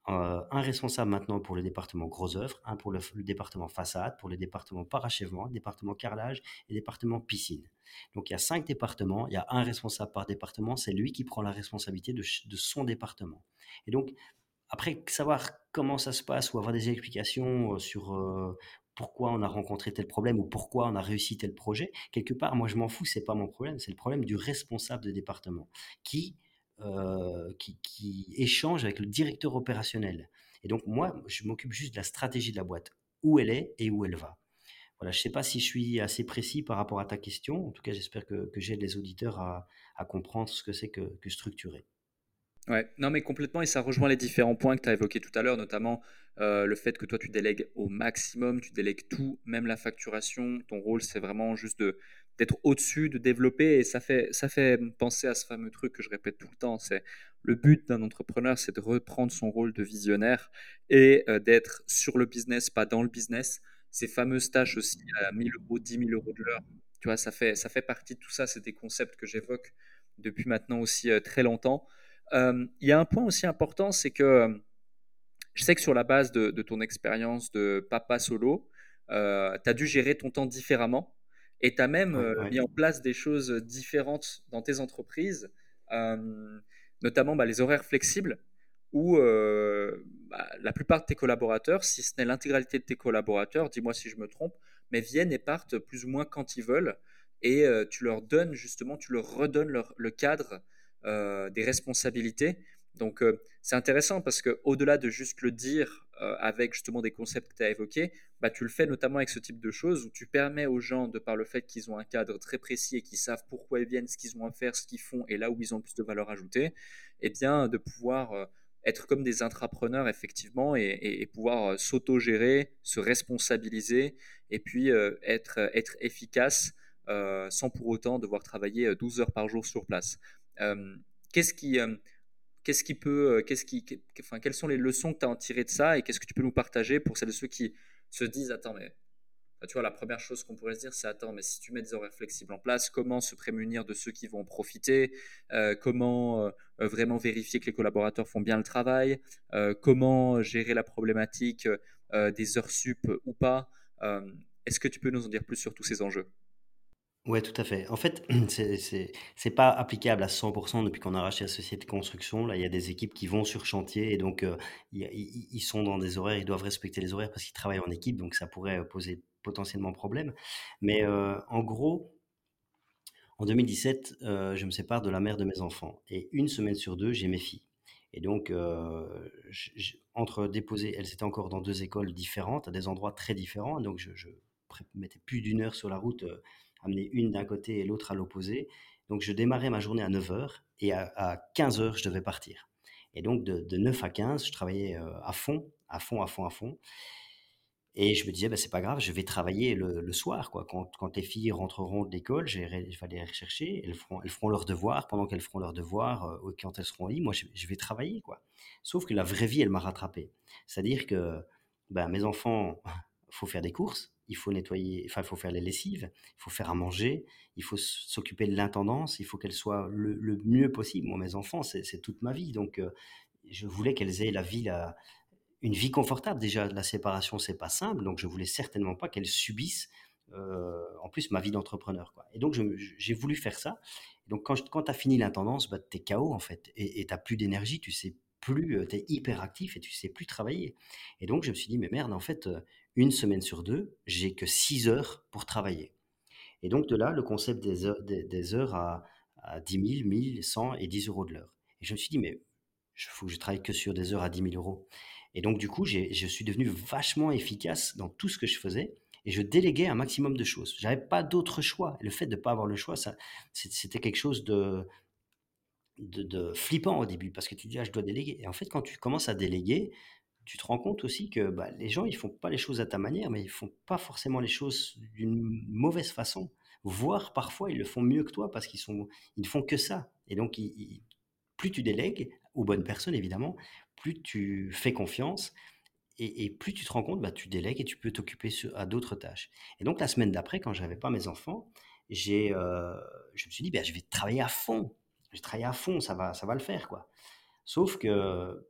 euh, un responsable maintenant pour le département gros œuvres, un pour le, département façade, pour le département parachèvement, département carrelage et département piscine. Donc il y a cinq départements, il y a un responsable par département, c'est lui qui prend la responsabilité de, son département. Et donc après savoir comment ça se passe ou avoir des explications euh, sur euh, pourquoi on a rencontré tel problème ou pourquoi on a réussi tel projet, quelque part moi je m'en fous, c'est pas mon problème, c'est le problème du responsable de département qui euh, qui, échange avec le directeur opérationnel. Et donc, moi, je m'occupe juste de la stratégie de la boîte, où elle est et où elle va. Voilà, je ne sais pas si je suis assez précis par rapport à ta question. En tout cas, j'espère que, j'aide les auditeurs à, comprendre ce que c'est que, que structurer. Ouais, non mais complètement, et ça rejoint les différents points que tu as évoqués tout à l'heure, notamment euh, le fait que toi tu délègues au maximum, tu délègues tout, même la facturation. Ton rôle, c'est vraiment juste de, d'être au-dessus, de développer. Et ça fait, ça fait penser à ce fameux truc que je répète tout le temps. C'est le but d'un entrepreneur, c'est de reprendre son rôle de visionnaire et euh, d'être sur le business, pas dans le business. Ces fameuses tâches aussi à 1000 euros, 10 000 euros de l'heure, tu vois, ça fait, ça fait partie de tout ça. C'est des concepts que j'évoque depuis maintenant aussi euh, très longtemps. Euh, il y a un point aussi important, c'est que je sais que sur la base de, de ton expérience de papa solo, tu as dû gérer ton temps différemment et tu as même euh, mis en place des choses différentes dans tes entreprises, euh, notamment bah, les horaires flexibles, où euh, bah, la plupart de tes collaborateurs, si ce n'est l'intégralité de tes collaborateurs, dis-moi si je me trompe, mais viennent et partent plus ou moins quand ils veulent, et tu leur donnes justement, tu leur redonnes le cadre des responsabilités. Donc euh, c'est intéressant parce que au-delà de juste le dire euh, avec justement des concepts que tu as évoqués, bah, tu le fais notamment avec ce type de choses où tu permets aux gens, de par le fait qu'ils ont un cadre très précis et qu'ils savent pourquoi ils viennent, ce qu'ils ont à faire, ce qu'ils font et là où ils ont le plus de valeur ajoutée, eh bien de pouvoir euh, être comme des intrapreneurs effectivement et, pouvoir s'auto-gérer, se responsabiliser et puis être, être efficace sans pour autant devoir travailler 12 heures par jour sur place. Qu'est-ce qui qu'est-ce qui peut, euh, qu'est-ce qui, enfin, quelles sont les leçons que tu as en tiré de ça et qu'est-ce que tu peux nous partager pour celles et ceux qui se disent attends mais tu vois la première chose qu'on pourrait se dire c'est attends mais si tu mets des horaires flexibles en place comment se prémunir de ceux qui vont en profiter euh, comment euh, vraiment vérifier que les collaborateurs font bien le travail comment gérer la problématique des heures sup ou pas est-ce que tu peux nous en dire plus sur tous ces enjeux? Ouais, tout à fait. En fait, c'est c'est pas applicable à 100% depuis qu'on a racheté la société de construction. Là, il y a des équipes qui vont sur chantier et donc, euh, ils sont dans des horaires, ils doivent respecter les horaires parce qu'ils travaillent en équipe, donc ça pourrait, poser potentiellement problème. Mais, euh, en gros, en 2017, euh, je me sépare de la mère de mes enfants et une semaine sur deux, j'ai mes filles et donc, entre déposer elles étaient encore dans deux écoles différentes, à des endroits très différents, donc je mettais plus d'une heure sur la route, amener une d'un côté et l'autre à l'opposé. Donc je démarrais ma journée à 9h et à, 15h, je devais partir. Et donc de, 9 à 15, je travaillais euh, à fond, à fond, à fond, à fond. Et je me disais, bah, c'est pas grave, je vais travailler le, soir. Quoi. Quand, quand, les filles rentreront de l'école, je vais les rechercher, elles feront, elles feront leurs devoirs. Pendant qu'elles feront leurs devoirs, euh, quand elles seront libres, moi, je, vais travailler. Quoi. Sauf que la vraie vie, elle m'a rattrapé. C'est-à-dire que ben, mes enfants, il faut faire des courses, il faut nettoyer, enfin, il faut faire les lessives, il faut faire à manger, il faut s'occuper de l'intendance, il faut qu'elle soit le, mieux possible. Moi, mes enfants, c'est toute ma vie, donc euh, je voulais qu'elles aient la vie, la, une vie confortable. Déjà, la séparation, c'est pas simple, donc je voulais certainement pas qu'elles subissent, euh, en plus, ma vie d'entrepreneur. Et donc, j'ai voulu faire ça. Donc, quand, tu as fini l'intendance, bah, tu es KO, en fait, et tu n'as plus d'énergie, tu sais plus, euh, tu es hyper actif et tu sais plus travailler. Et donc, je me suis dit, mais merde, en fait, une semaine sur deux, j'ai que 6 heures pour travailler. Et donc de là, le concept des heures, à, à 10 000, 1000, 100 et 10 euros de l'heure. Et je me suis dit, mais il faut que je travaille que sur des heures à 10 000 euros. Et donc du coup, je suis devenu vachement efficace dans tout ce que je faisais et je déléguais un maximum de choses. Je n'avais pas d'autre choix. Le fait de ne pas avoir le choix, ça, c'était quelque chose de, de, de, flippant au début parce que tu dis, ah, je dois déléguer. Et en fait, quand tu commences à déléguer, tu te rends compte aussi que bah, les gens, ils font pas les choses à ta manière, mais ils font pas forcément les choses d'une mauvaise façon. Voire parfois, ils le font mieux que toi parce qu'ils sont, ils ne font que ça. Et donc, plus tu délègues, aux bonnes personnes évidemment, plus tu fais confiance et, plus tu te rends compte, bah, tu délègues et tu peux t'occuper à d'autres tâches. Et donc la semaine d'après, quand j'avais pas mes enfants, j'ai, euh, je me suis dit, bah, je vais travailler à fond. Je vais travailler à fond, ça va, ça va le faire quoi. Sauf que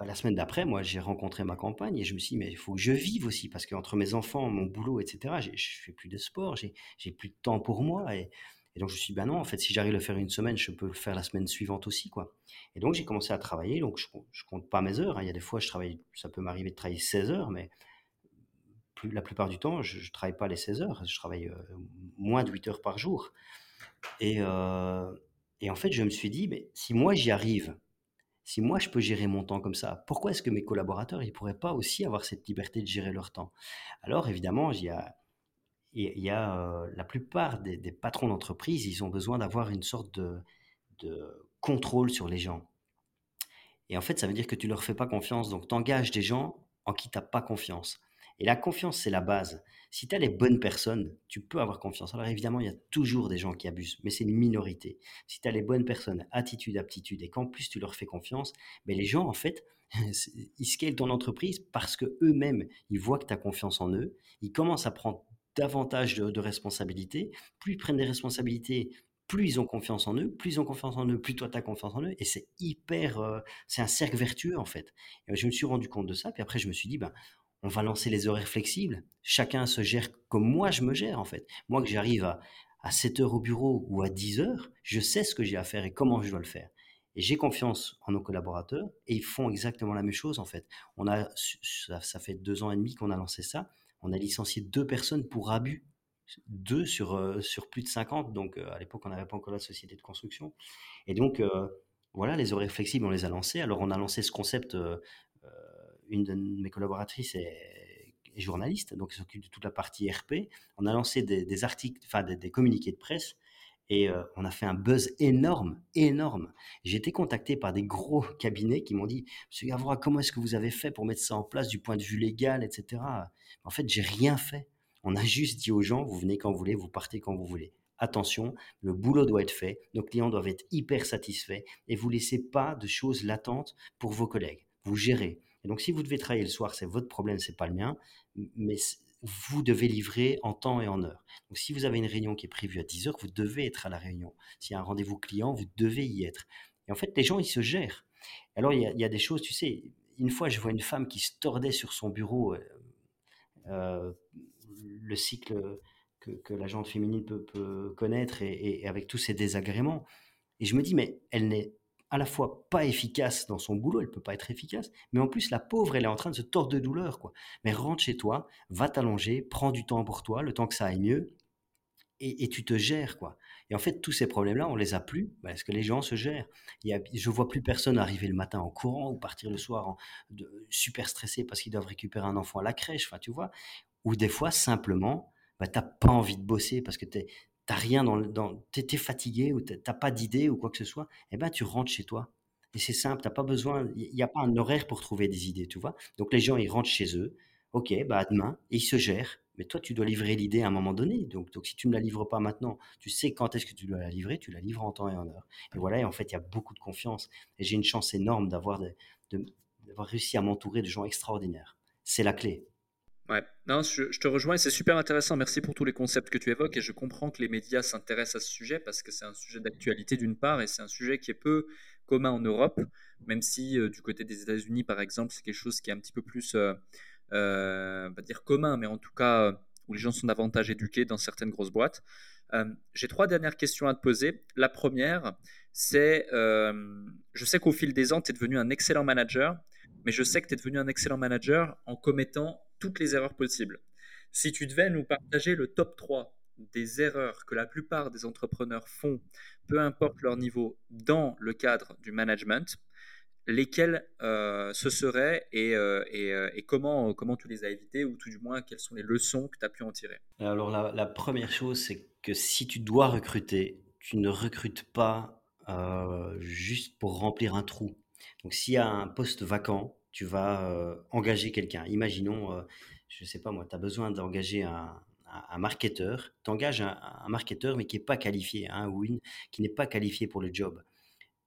la semaine d'après, moi, j'ai rencontré ma compagne et je me suis dit, mais il faut que je vive aussi parce qu'entre mes enfants, mon boulot, etc., je fais plus de sport, j'ai plus de temps pour moi et, et donc je me suis dit, bah non, en fait, si j'arrive à le faire une semaine, je peux le faire la semaine suivante aussi, quoi. Et donc j'ai commencé à travailler, donc je, je compte pas mes heures, hein. il y a des fois, je travaille, ça peut m'arriver de travailler 16 heures, mais plus, la plupart du temps, je, ne travaille pas les 16 heures, je travaille euh, moins de 8 heures par jour. Et, euh, et en fait, je me suis dit, mais si moi j'y arrive, si moi je peux gérer mon temps comme ça, pourquoi est-ce que mes collaborateurs ils pourraient pas aussi avoir cette liberté de gérer leur temps? Alors évidemment, il y a a la plupart des, patrons d'entreprise, ils ont besoin d'avoir une sorte de, contrôle sur les gens. Et en fait, ça veut dire que tu leur fais pas confiance. Donc, tu engages des gens en qui tu n'as pas confiance. Et la confiance, c'est la base. Si tu as les bonnes personnes, tu peux avoir confiance. Alors évidemment, il y a toujours des gens qui abusent, mais c'est une minorité. Si tu as les bonnes personnes, attitude, aptitude, et qu'en plus tu leur fais confiance, mais les gens, en fait, ils scalent ton entreprise parce que eux-mêmes, ils voient que tu as confiance en eux, ils commencent à prendre davantage de, responsabilités. Plus ils prennent des responsabilités, plus ils ont confiance en eux, plus ils ont confiance en eux, plus toi tu as confiance en eux. Et c'est hyper, euh, c'est un cercle vertueux en fait. Et je me suis rendu compte de ça, puis après je me suis dit, ben, on va lancer les horaires flexibles. Chacun se gère comme moi je me gère en fait. Moi que j'arrive à, à 7 heures au bureau ou à 10 heures, je sais ce que j'ai à faire et comment je dois le faire. Et j'ai confiance en nos collaborateurs et ils font exactement la même chose en fait. On a, ça, fait deux ans et demi qu'on a lancé ça on a licencié deux personnes pour abus. Deux sur, euh, sur plus de 50. Donc, euh, à l'époque, on n'avait pas encore la société de construction. Et donc, euh, voilà, les horaires flexibles, on les a lancés. Alors, on a lancé ce concept. Une de mes collaboratrices est, journaliste, donc elle s'occupe de toute la partie RP. On a lancé des, articles, enfin, des, communiqués de presse. Et on a fait un buzz énorme, énorme. J'ai été contacté par des gros cabinets qui m'ont dit, Monsieur Gavrois, comment est-ce que vous avez fait pour mettre ça en place du point de vue légal, etc. En fait, j'ai rien fait. On a juste dit aux gens, vous venez quand vous voulez, vous partez quand vous voulez. Attention, le boulot doit être fait, nos clients doivent être hyper satisfaits et vous laissez pas de choses latentes pour vos collègues. Vous gérez. Et donc, si vous devez travailler le soir, c'est votre problème, c'est pas le mien, mais vous devez livrer en temps et en heure. Donc, si vous avez une réunion qui est prévue à 10 heures, vous devez être à la réunion. S'il y a un rendez-vous client, vous devez y être. Et en fait, les gens, ils se gèrent. Alors, il y a, des choses, tu sais, une fois, je vois une femme qui se tordait sur son bureau, euh, euh, le cycle que, que, la féminine peut, connaître et, avec tous ses désagréments. Et je me dis, mais elle n'est à la fois pas efficace dans son boulot, elle peut pas être efficace, mais en plus la pauvre, elle est en train de se tordre de douleur, quoi. Mais rentre chez toi, va t'allonger, prends du temps pour toi, le temps que ça aille mieux, et, tu te gères, quoi. Et en fait, tous ces problèmes-là, on les a plus parce que les gens se gèrent. Il y a, je vois plus personne arriver le matin en courant ou partir le soir en, super stressé parce qu'ils doivent récupérer un enfant à la crèche, enfin, tu vois. Ou des fois, simplement, bah, t'as pas envie de bosser parce que t'es, t'as rien dans, dans t'es, fatigué ou t'as pas d'idée ou quoi que ce soit. Eh ben, tu rentres chez toi. Et c'est simple, t'as pas besoin, il n'y a pas un horaire pour trouver des idées, tu vois. Donc les gens, ils rentrent chez eux. Ok, bah à demain, et ils se gèrent mais toi, tu dois livrer l'idée à un moment donné. Donc, si tu ne la livres pas maintenant, tu sais quand est-ce que tu dois la livrer, tu la livres en temps et en heure. Et voilà, et en fait, il y a beaucoup de confiance. Et j'ai une chance énorme d'avoir, d'avoir réussi à m'entourer de gens extraordinaires. C'est la clé. Ouais, non, je, te rejoins et c'est super intéressant. Merci pour tous les concepts que tu évoques et je comprends que les médias s'intéressent à ce sujet parce que c'est un sujet d'actualité d'une part et c'est un sujet qui est peu commun en Europe, même si euh, du côté des États-Unis, par exemple, c'est quelque chose qui est un petit peu plus euh, euh, dire commun, mais en tout cas euh, où les gens sont davantage éduqués dans certaines grosses boîtes. Euh, j'ai trois dernières questions à te poser. La première, c'est, je sais qu'au fil des ans, tu es devenu un excellent manager, mais je sais que tu es devenu un excellent manager en commettant toutes les erreurs possibles. Si tu devais nous partager le top 3 des erreurs que la plupart des entrepreneurs font, peu importe leur niveau, dans le cadre du management, lesquels euh, ce seraient et, euh, euh, et, comment, comment tu les as évités ou tout du moins quelles sont les leçons que tu as pu en tirer? Alors la, première chose, c'est que si tu dois recruter, tu ne recrutes pas juste pour remplir un trou. Donc s'il y a un poste vacant, tu vas engager quelqu'un. Imaginons, je ne sais pas moi, tu as besoin d'engager un, un marketeur, tu engages un, marketeur mais qui n'est pas qualifié, un ou une qui n'est pas qualifié pour le job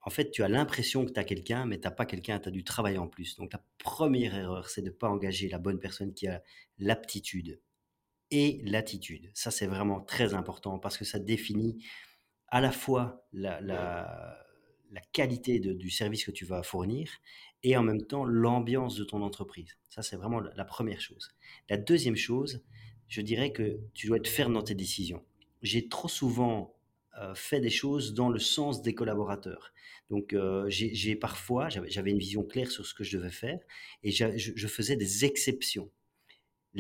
en fait, tu as l'impression que tu as quelqu'un, mais tu n'as pas quelqu'un, tu as du travail en plus. Donc la première erreur, c'est de ne pas engager la bonne personne qui a l'aptitude et l'attitude. Ça, c'est vraiment très important parce que ça définit à la fois la, la, qualité du service que tu vas fournir et en même temps l'ambiance de ton entreprise. Ça, c'est vraiment la première chose. La deuxième chose, je dirais que tu dois être ferme dans tes décisions. J'ai trop souvent euh, fait des choses dans le sens des collaborateurs. Donc, euh, j'ai parfois, j'avais une vision claire sur ce que je devais faire et je, faisais des exceptions.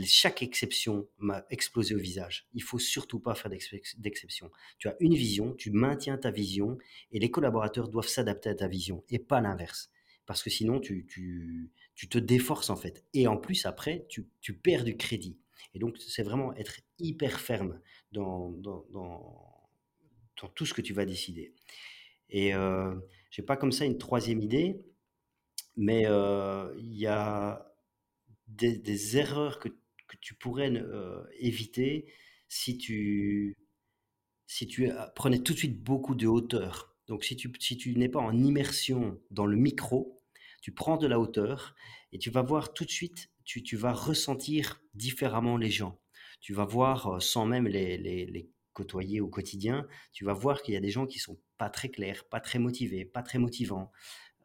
Chaque exception m'a explosé au visage. Il faut surtout pas faire d'exception. Tu as une vision, tu maintiens ta vision et les collaborateurs doivent s'adapter à ta vision et pas l'inverse. Parce que sinon, tu, tu, te déforces en fait. Et en plus, après, tu, tu perds du crédit. Et donc, c'est vraiment être hyper ferme dans, dans, dans tout ce que tu vas décider. Et euh, je n'ai pas comme ça une troisième idée, mais euh, il y a des, erreurs que, que, tu pourrais euh, éviter si tu, si tu prenais tout de suite beaucoup de hauteur. Donc si tu, si tu n'es pas en immersion dans le micro, tu prends de la hauteur et tu vas voir tout de suite, tu, vas ressentir différemment les gens. Tu vas voir sans même les, côtoyer au quotidien, tu vas voir qu'il y a des gens qui sont pas très clairs, pas très motivés, pas très motivants.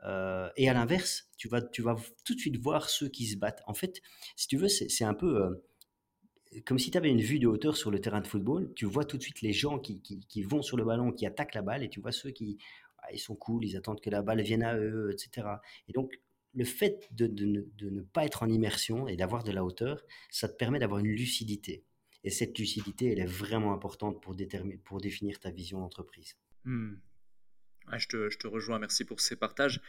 Euh, et à l'inverse, tu vas, tu vas tout de suite voir ceux qui se battent. En fait, si tu veux, c'est un peu euh, comme si tu avais une vue de hauteur sur le terrain de football. Tu vois tout de suite les gens qui, qui, vont sur le ballon, qui attaquent la balle, et tu vois ceux qui ils sont cool, ils attendent que la balle vienne à eux, etc. Et donc, le fait de, de, ne, de ne pas être en immersion et d'avoir de la hauteur, ça te permet d'avoir une lucidité. Et cette lucidité, elle est vraiment importante pour, déterminer, pour définir ta vision d'entreprise. Je, te, je, te, rejoins, merci pour ces partages.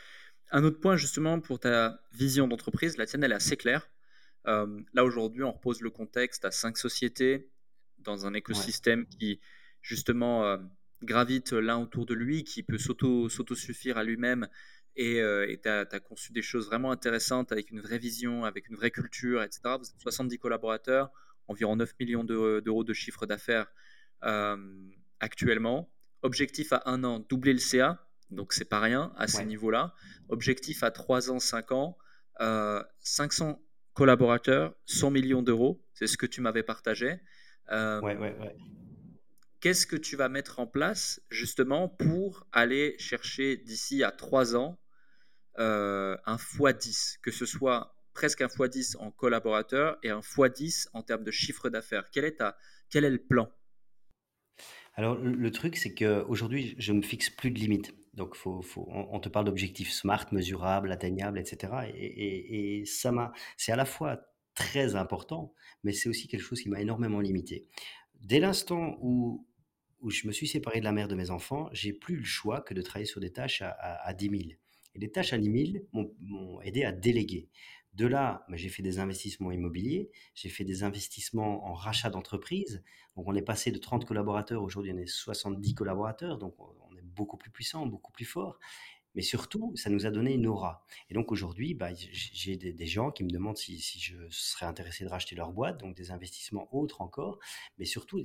Un autre point justement pour ta vision d'entreprise, la tienne, elle est assez claire. Euh, là aujourd'hui, on repose le contexte à cinq sociétés dans un écosystème qui justement euh, gravite l'un autour de lui, qui peut s'auto-suffire à lui-même et tu as, as, conçu des choses vraiment intéressantes avec une vraie vision, avec une vraie culture, etc. Vous êtes 70 collaborateurs, environ 9 millions d'euros de chiffre d'affaires euh, actuellement. Objectif à un an, doubler le CA, donc c'est pas rien à ces niveaux-là. Objectif à 3 ans, 5 ans, 500 euh, collaborateurs, 100 millions d'euros, c'est ce que tu m'avais partagé. Euh, ouais, ouais. Qu'est-ce que tu vas mettre en place justement pour aller chercher d'ici à 3 ans un x10, que ce soit presque un x10 en collaborateurs et un x10 en termes de chiffre d'affaires? Quel, est quel est le plan? Alors, le, truc, c'est qu'aujourd'hui, je ne me fixe plus de limites. Donc, faut, faut, on, te parle d'objectifs smart, mesurables, atteignables, etc. Et, et m'a, c'est à la fois très important, mais c'est aussi quelque chose qui m'a énormément limité. Dès l'instant où, où je me suis séparé de la mère de mes enfants, j'ai plus le choix que de travailler sur des tâches à, à, à 10 000. Et les tâches à 10 000 m'ont aidé à déléguer. De là, bah, j'ai fait des investissements immobiliers, j'ai fait des investissements en rachat d'entreprises. Donc, on est passé de 30 collaborateurs, aujourd'hui, on est 70 collaborateurs, donc on est beaucoup plus puissant, beaucoup plus fort. Mais surtout, ça nous a donné une aura. Et donc aujourd'hui, bah, j'ai des, gens qui me demandent si, je serais intéressé de racheter leur boîte, donc des investissements autres encore. Mais surtout,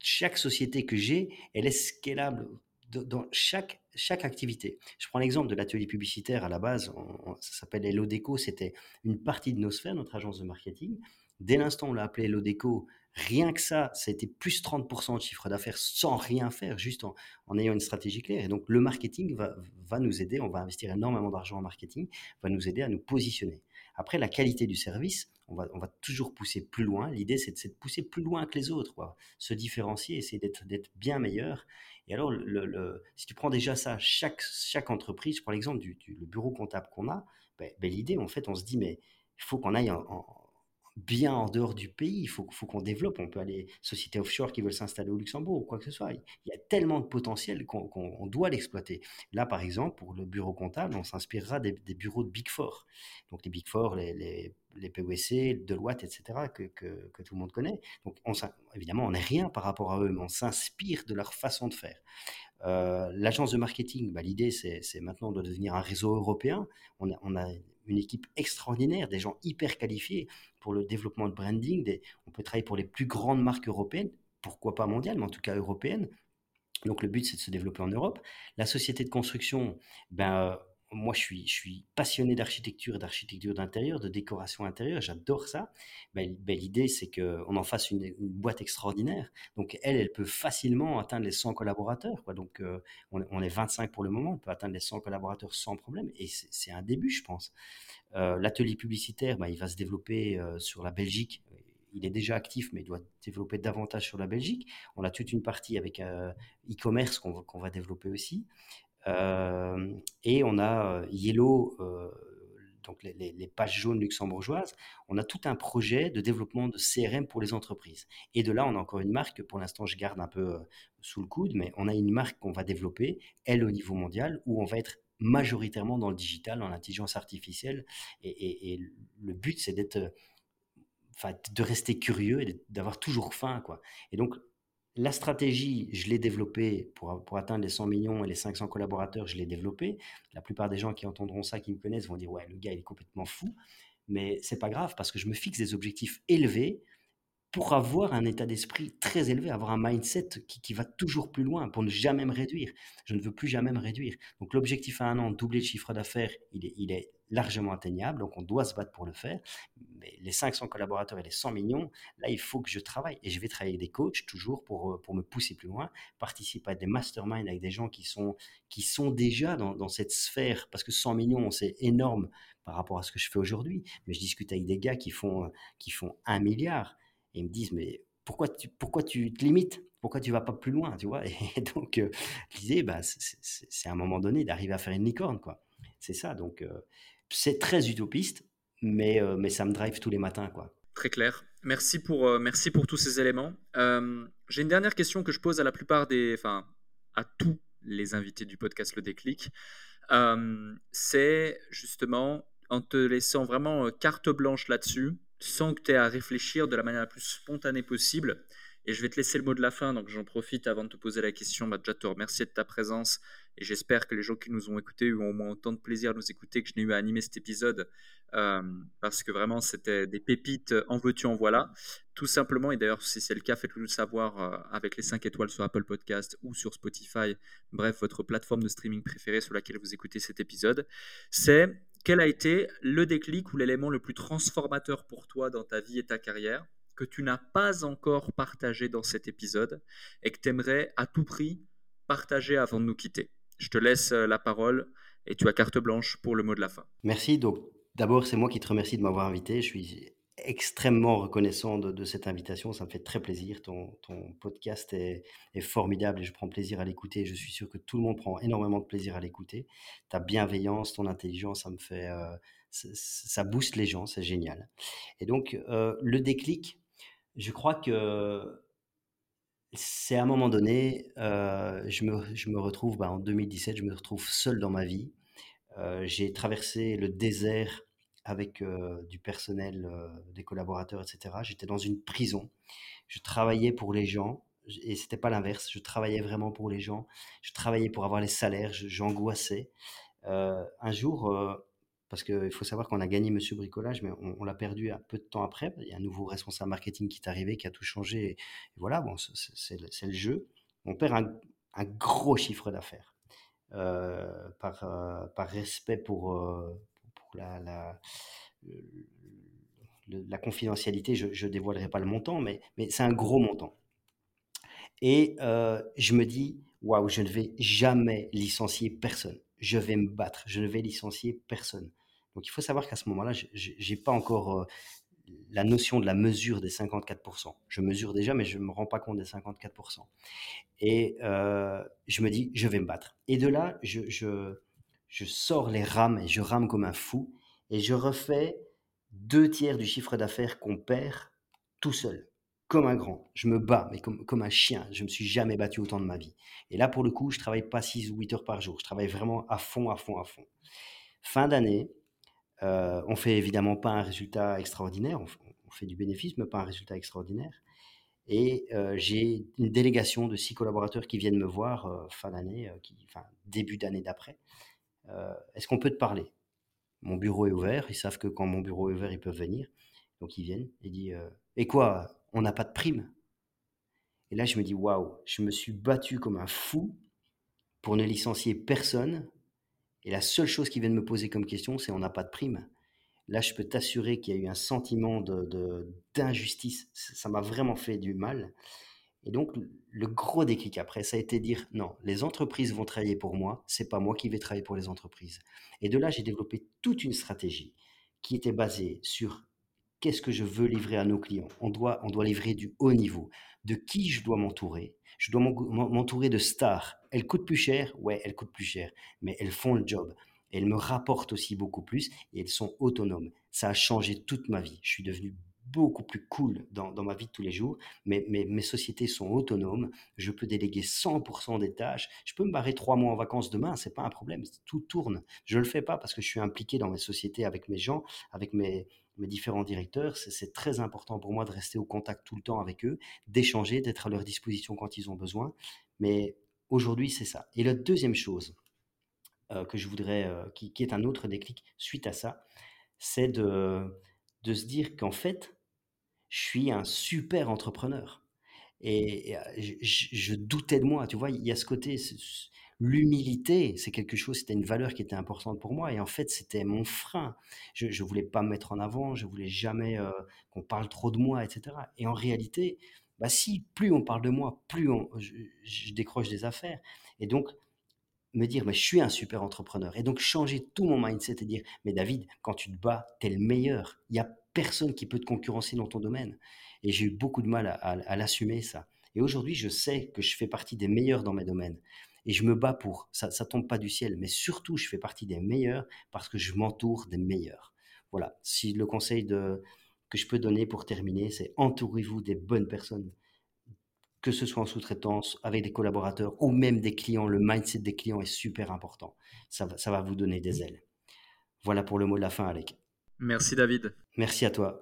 chaque société que j'ai, elle est scalable dans chaque, chaque activité. Je prends l'exemple de l'atelier publicitaire à la base, ça s'appelle Elodeco, c'était une partie de nos sphères, notre agence de marketing. Dès l'instant on l'a appelé Elodeco, rien que ça, ça a été plus 30% de chiffre d'affaires sans rien faire, juste en, en, ayant une stratégie claire. Et donc le marketing va, va nous aider, on va investir énormément d'argent en marketing, va nous aider à nous positionner. Après, la qualité du service, on va, on va toujours pousser plus loin. L'idée, c'est de, de, pousser plus loin que les autres, se différencier, essayer d'être bien meilleur. Et alors, le, si tu prends déjà ça, chaque, chaque entreprise, je prends l'exemple du, le bureau comptable qu'on a, ben, ben, l'idée, en fait, on se dit, mais il faut qu'on aille en, bien en dehors du pays. Il faut, faut qu'on développe. On peut aller sociétés offshore qui veulent s'installer au Luxembourg ou quoi que ce soit. Il y a tellement de potentiel qu'on doit l'exploiter. Là, par exemple, pour le bureau comptable, on s'inspirera des, bureaux de Big Four. Donc les Big Four, les, les, les PwC, Deloitte, etc., que, que, que, tout le monde connaît. Donc on, évidemment, on n'est rien par rapport à eux, mais on s'inspire de leur façon de faire. Euh, L'agence de marketing, bah, l'idée, c'est maintenant de devenir un réseau européen. On a, on a une équipe extraordinaire, des gens hyper qualifiés pour le développement de branding. on peut travailler pour les plus grandes marques européennes, pourquoi pas mondiales, mais en tout cas européennes. Donc le but, c'est de se développer en Europe. La société de construction, ben, moi, je suis, passionné d'architecture, d'architecture d'intérieur, de décoration intérieure. J'adore ça. Ben, ben, L'idée, c'est qu'on en fasse une, boîte extraordinaire. Donc, elle, elle peut facilement atteindre les 100 collaborateurs. Donc, euh, on, est 25 pour le moment. On peut atteindre les 100 collaborateurs sans problème. Et c'est un début, je pense. Euh, l'atelier publicitaire, ben, il va se développer euh, sur la Belgique il est déjà actif, mais il doit développer davantage sur la Belgique. On a toute une partie avec e-commerce qu'on va développer aussi. Euh, et on a euh, Yellow, euh, donc les, pages jaunes luxembourgeoises, on a tout un projet de développement de CRM pour les entreprises. Et de là, on a encore une marque que pour l'instant je garde un peu sous le coude, mais on a une marque qu'on va développer, elle au niveau mondial, où on va être majoritairement dans le digital, dans l'intelligence artificielle. Et, et, le but, c'est d'être, enfin, de rester curieux et d'avoir toujours faim, quoi. Et donc, la stratégie, je l'ai développée pour, pour, atteindre les 100 millions et les 500 collaborateurs, je l'ai développée. La plupart des gens qui entendront ça, qui me connaissent, vont dire ouais, le gars il est complètement fou. Mais c'est pas grave parce que je me fixe des objectifs élevés pour avoir un état d'esprit très élevé, avoir un mindset qui, va toujours plus loin, pour ne jamais me réduire. Je ne veux plus jamais me réduire. Donc l'objectif à un an, doubler le chiffre d'affaires, il est, il est largement atteignable, donc on doit se battre pour le faire. Mais les 500 collaborateurs et les 100 millions, là, il faut que je travaille. Et je vais travailler avec des coachs toujours pour, euh, pour me pousser plus loin, participer à des masterminds avec des gens qui sont, qui sont déjà dans, dans cette sphère, parce que 100 millions, c'est énorme par rapport à ce que je fais aujourd'hui. Mais je discute avec des gars qui font, qui font un milliard et ils me disent, mais pourquoi tu, pourquoi tu te limites? Pourquoi tu vas pas plus loin tu vois? Et donc, euh, disais, bah, c'est à un moment donné d'arriver à faire une licorne. quoi. C'est ça. Donc, euh, c'est très utopiste, mais, euh, mais ça me drive tous les matins. quoi. Très clair. Merci pour, merci pour tous ces éléments. J'ai une dernière question que je pose à la plupart des. Enfin, à tous les invités du podcast Le Déclic. c'est justement en te laissant vraiment carte blanche là-dessus sans que tu aies à réfléchir de la manière la plus spontanée possible. Et je vais te laisser le mot de la fin, donc j'en profite avant de te poser la question. Bah, déjà, te remercier de ta présence et j'espère que les gens qui nous ont écoutés ont au moins autant de plaisir à nous écouter que je n'ai eu à animer cet épisode euh, parce que vraiment c'était des pépites en veux-tu, en voilà. Tout simplement, et d'ailleurs, si c'est le cas, faites-le nous savoir euh, avec les 5 étoiles sur Apple Podcast ou sur Spotify, bref, votre plateforme de streaming préférée sur laquelle vous écoutez cet épisode. C'est quel a été le déclic ou l'élément le plus transformateur pour toi dans ta vie et ta carrière que tu n'as pas encore partagé dans cet épisode et que tu aimerais à tout prix partager avant de nous quitter? Je te laisse euh, la parole et tu as carte blanche pour le mot de la fin. Merci. Donc, d'abord, c'est moi qui te remercie de m'avoir invité. Je suis extrêmement reconnaissant de, cette invitation. Ça me fait très plaisir. Ton, podcast est, formidable et je prends plaisir à l'écouter. Je suis sûr que tout le monde prend énormément de plaisir à l'écouter. Ta bienveillance, ton intelligence, ça me fait, euh, ça booste les gens. C'est génial. Et donc, euh, le déclic, je crois que c'est à un moment donné, euh, je, me, retrouve, bah, en 2017, je me retrouve seul dans ma vie. J'ai traversé le désert avec du personnel, des collaborateurs, etc. J'étais dans une prison. Je travaillais pour les gens et c'était pas l'inverse. Je travaillais vraiment pour les gens. Je travaillais pour avoir les salaires. J'angoissais. un jour, parce qu'il faut savoir qu'on a gagné Monsieur Bricolage, mais on, l'a perdu un peu de temps après. Il y a un nouveau responsable marketing qui est arrivé, qui a tout changé. Et, voilà, bon, c'est le jeu. On perd un, gros chiffre d'affaires. par, par respect pour, la, la, confidentialité, je ne dévoilerai pas le montant, mais, mais c'est un gros montant. Et euh, je me dis, waouh, je ne vais jamais licencier personne. Je vais me battre. Je ne vais licencier personne. Donc il faut savoir qu'à ce moment-là, je n'ai pas encore euh, la notion de la mesure des 54%. Je mesure déjà, mais je ne me rends pas compte des 54%. Et euh, je me dis, je vais me battre. Et de là, je, je, je sors les rames et je rame comme un fou et je refais deux tiers du chiffre d'affaires qu'on perd tout seul, comme un grand. Je me bats, mais comme, comme un chien. Je ne me suis jamais battu autant de ma vie. Et là, pour le coup, je travaille pas 6 ou 8 heures par jour. Je travaille vraiment à fond, à fond, à fond. Fin d'année, euh, on fait évidemment pas un résultat extraordinaire. On, fait du bénéfice, mais pas un résultat extraordinaire. Et euh, j'ai une délégation de six collaborateurs qui viennent me voir euh, fin d'année, euh, début d'année d'après, est-ce qu'on peut te parler? Mon bureau est ouvert, ils savent que quand mon bureau est ouvert, ils peuvent venir. Donc ils viennent et disent Et quoi On n'a pas de prime? Et là, je me dis, waouh, je me suis battu comme un fou pour ne licencier personne. Et la seule chose qui vient de me poser comme question, c'est on n'a pas de prime. Là, je peux t'assurer qu'il y a eu un sentiment d'injustice. De, ça m'a vraiment fait du mal. Et donc, le gros déclic après, ça a été de dire non, les entreprises vont travailler pour moi, c'est pas moi qui vais travailler pour les entreprises. Et de là, j'ai développé toute une stratégie qui était basée sur qu'est-ce que je veux livrer à nos clients? On doit, on doit livrer du haut niveau. De qui je dois m'entourer? Je dois m'entourer de stars. Elles coûtent plus cher? Ouais, elles coûtent plus cher, mais elles font le job. Elles me rapportent aussi beaucoup plus et elles sont autonomes. Ça a changé toute ma vie. Je suis devenu beaucoup plus cool dans, ma vie de tous les jours. Mais, mes sociétés sont autonomes. Je peux déléguer 100% des tâches. Je peux me barrer trois mois en vacances demain. C'est pas un problème. Tout tourne. Je le fais pas parce que je suis impliqué dans mes sociétés avec mes gens, avec mes, mes différents directeurs. C'est très important pour moi de rester au contact tout le temps avec eux, d'échanger, d'être à leur disposition quand ils ont besoin. Mais aujourd'hui, c'est ça. Et la deuxième chose euh, que je voudrais, euh, qui, est un autre déclic suite à ça, c'est de, de se dire qu'en fait, je suis un super entrepreneur. Et, je, doutais de moi, tu vois, il y a ce côté, l'humilité, c'est quelque chose, c'était une valeur qui était importante pour moi. Et en fait, c'était mon frein. Je ne voulais pas me mettre en avant, je voulais jamais euh, qu'on parle trop de moi, etc. Et en réalité, bah si, plus on parle de moi, plus on, je, décroche des affaires. Et donc, me dire, mais je suis un super entrepreneur. Et donc, changer tout mon mindset et dire, mais David, quand tu te bats, tu es le meilleur. Il n'y a personne qui peut te concurrencer dans ton domaine. Et j'ai eu beaucoup de mal à, l'assumer, ça. Et aujourd'hui, je sais que je fais partie des meilleurs dans mes domaines. Et je me bats pour. Ça ne tombe pas du ciel. Mais surtout, je fais partie des meilleurs parce que je m'entoure des meilleurs. Voilà. Si le conseil de, que je peux donner pour terminer, c'est entourez-vous des bonnes personnes. Que ce soit en sous-traitance, avec des collaborateurs ou même des clients. Le mindset des clients est super important. Ça ça va vous donner des ailes. Voilà pour le mot de la fin, Alec. Merci David. Merci à toi.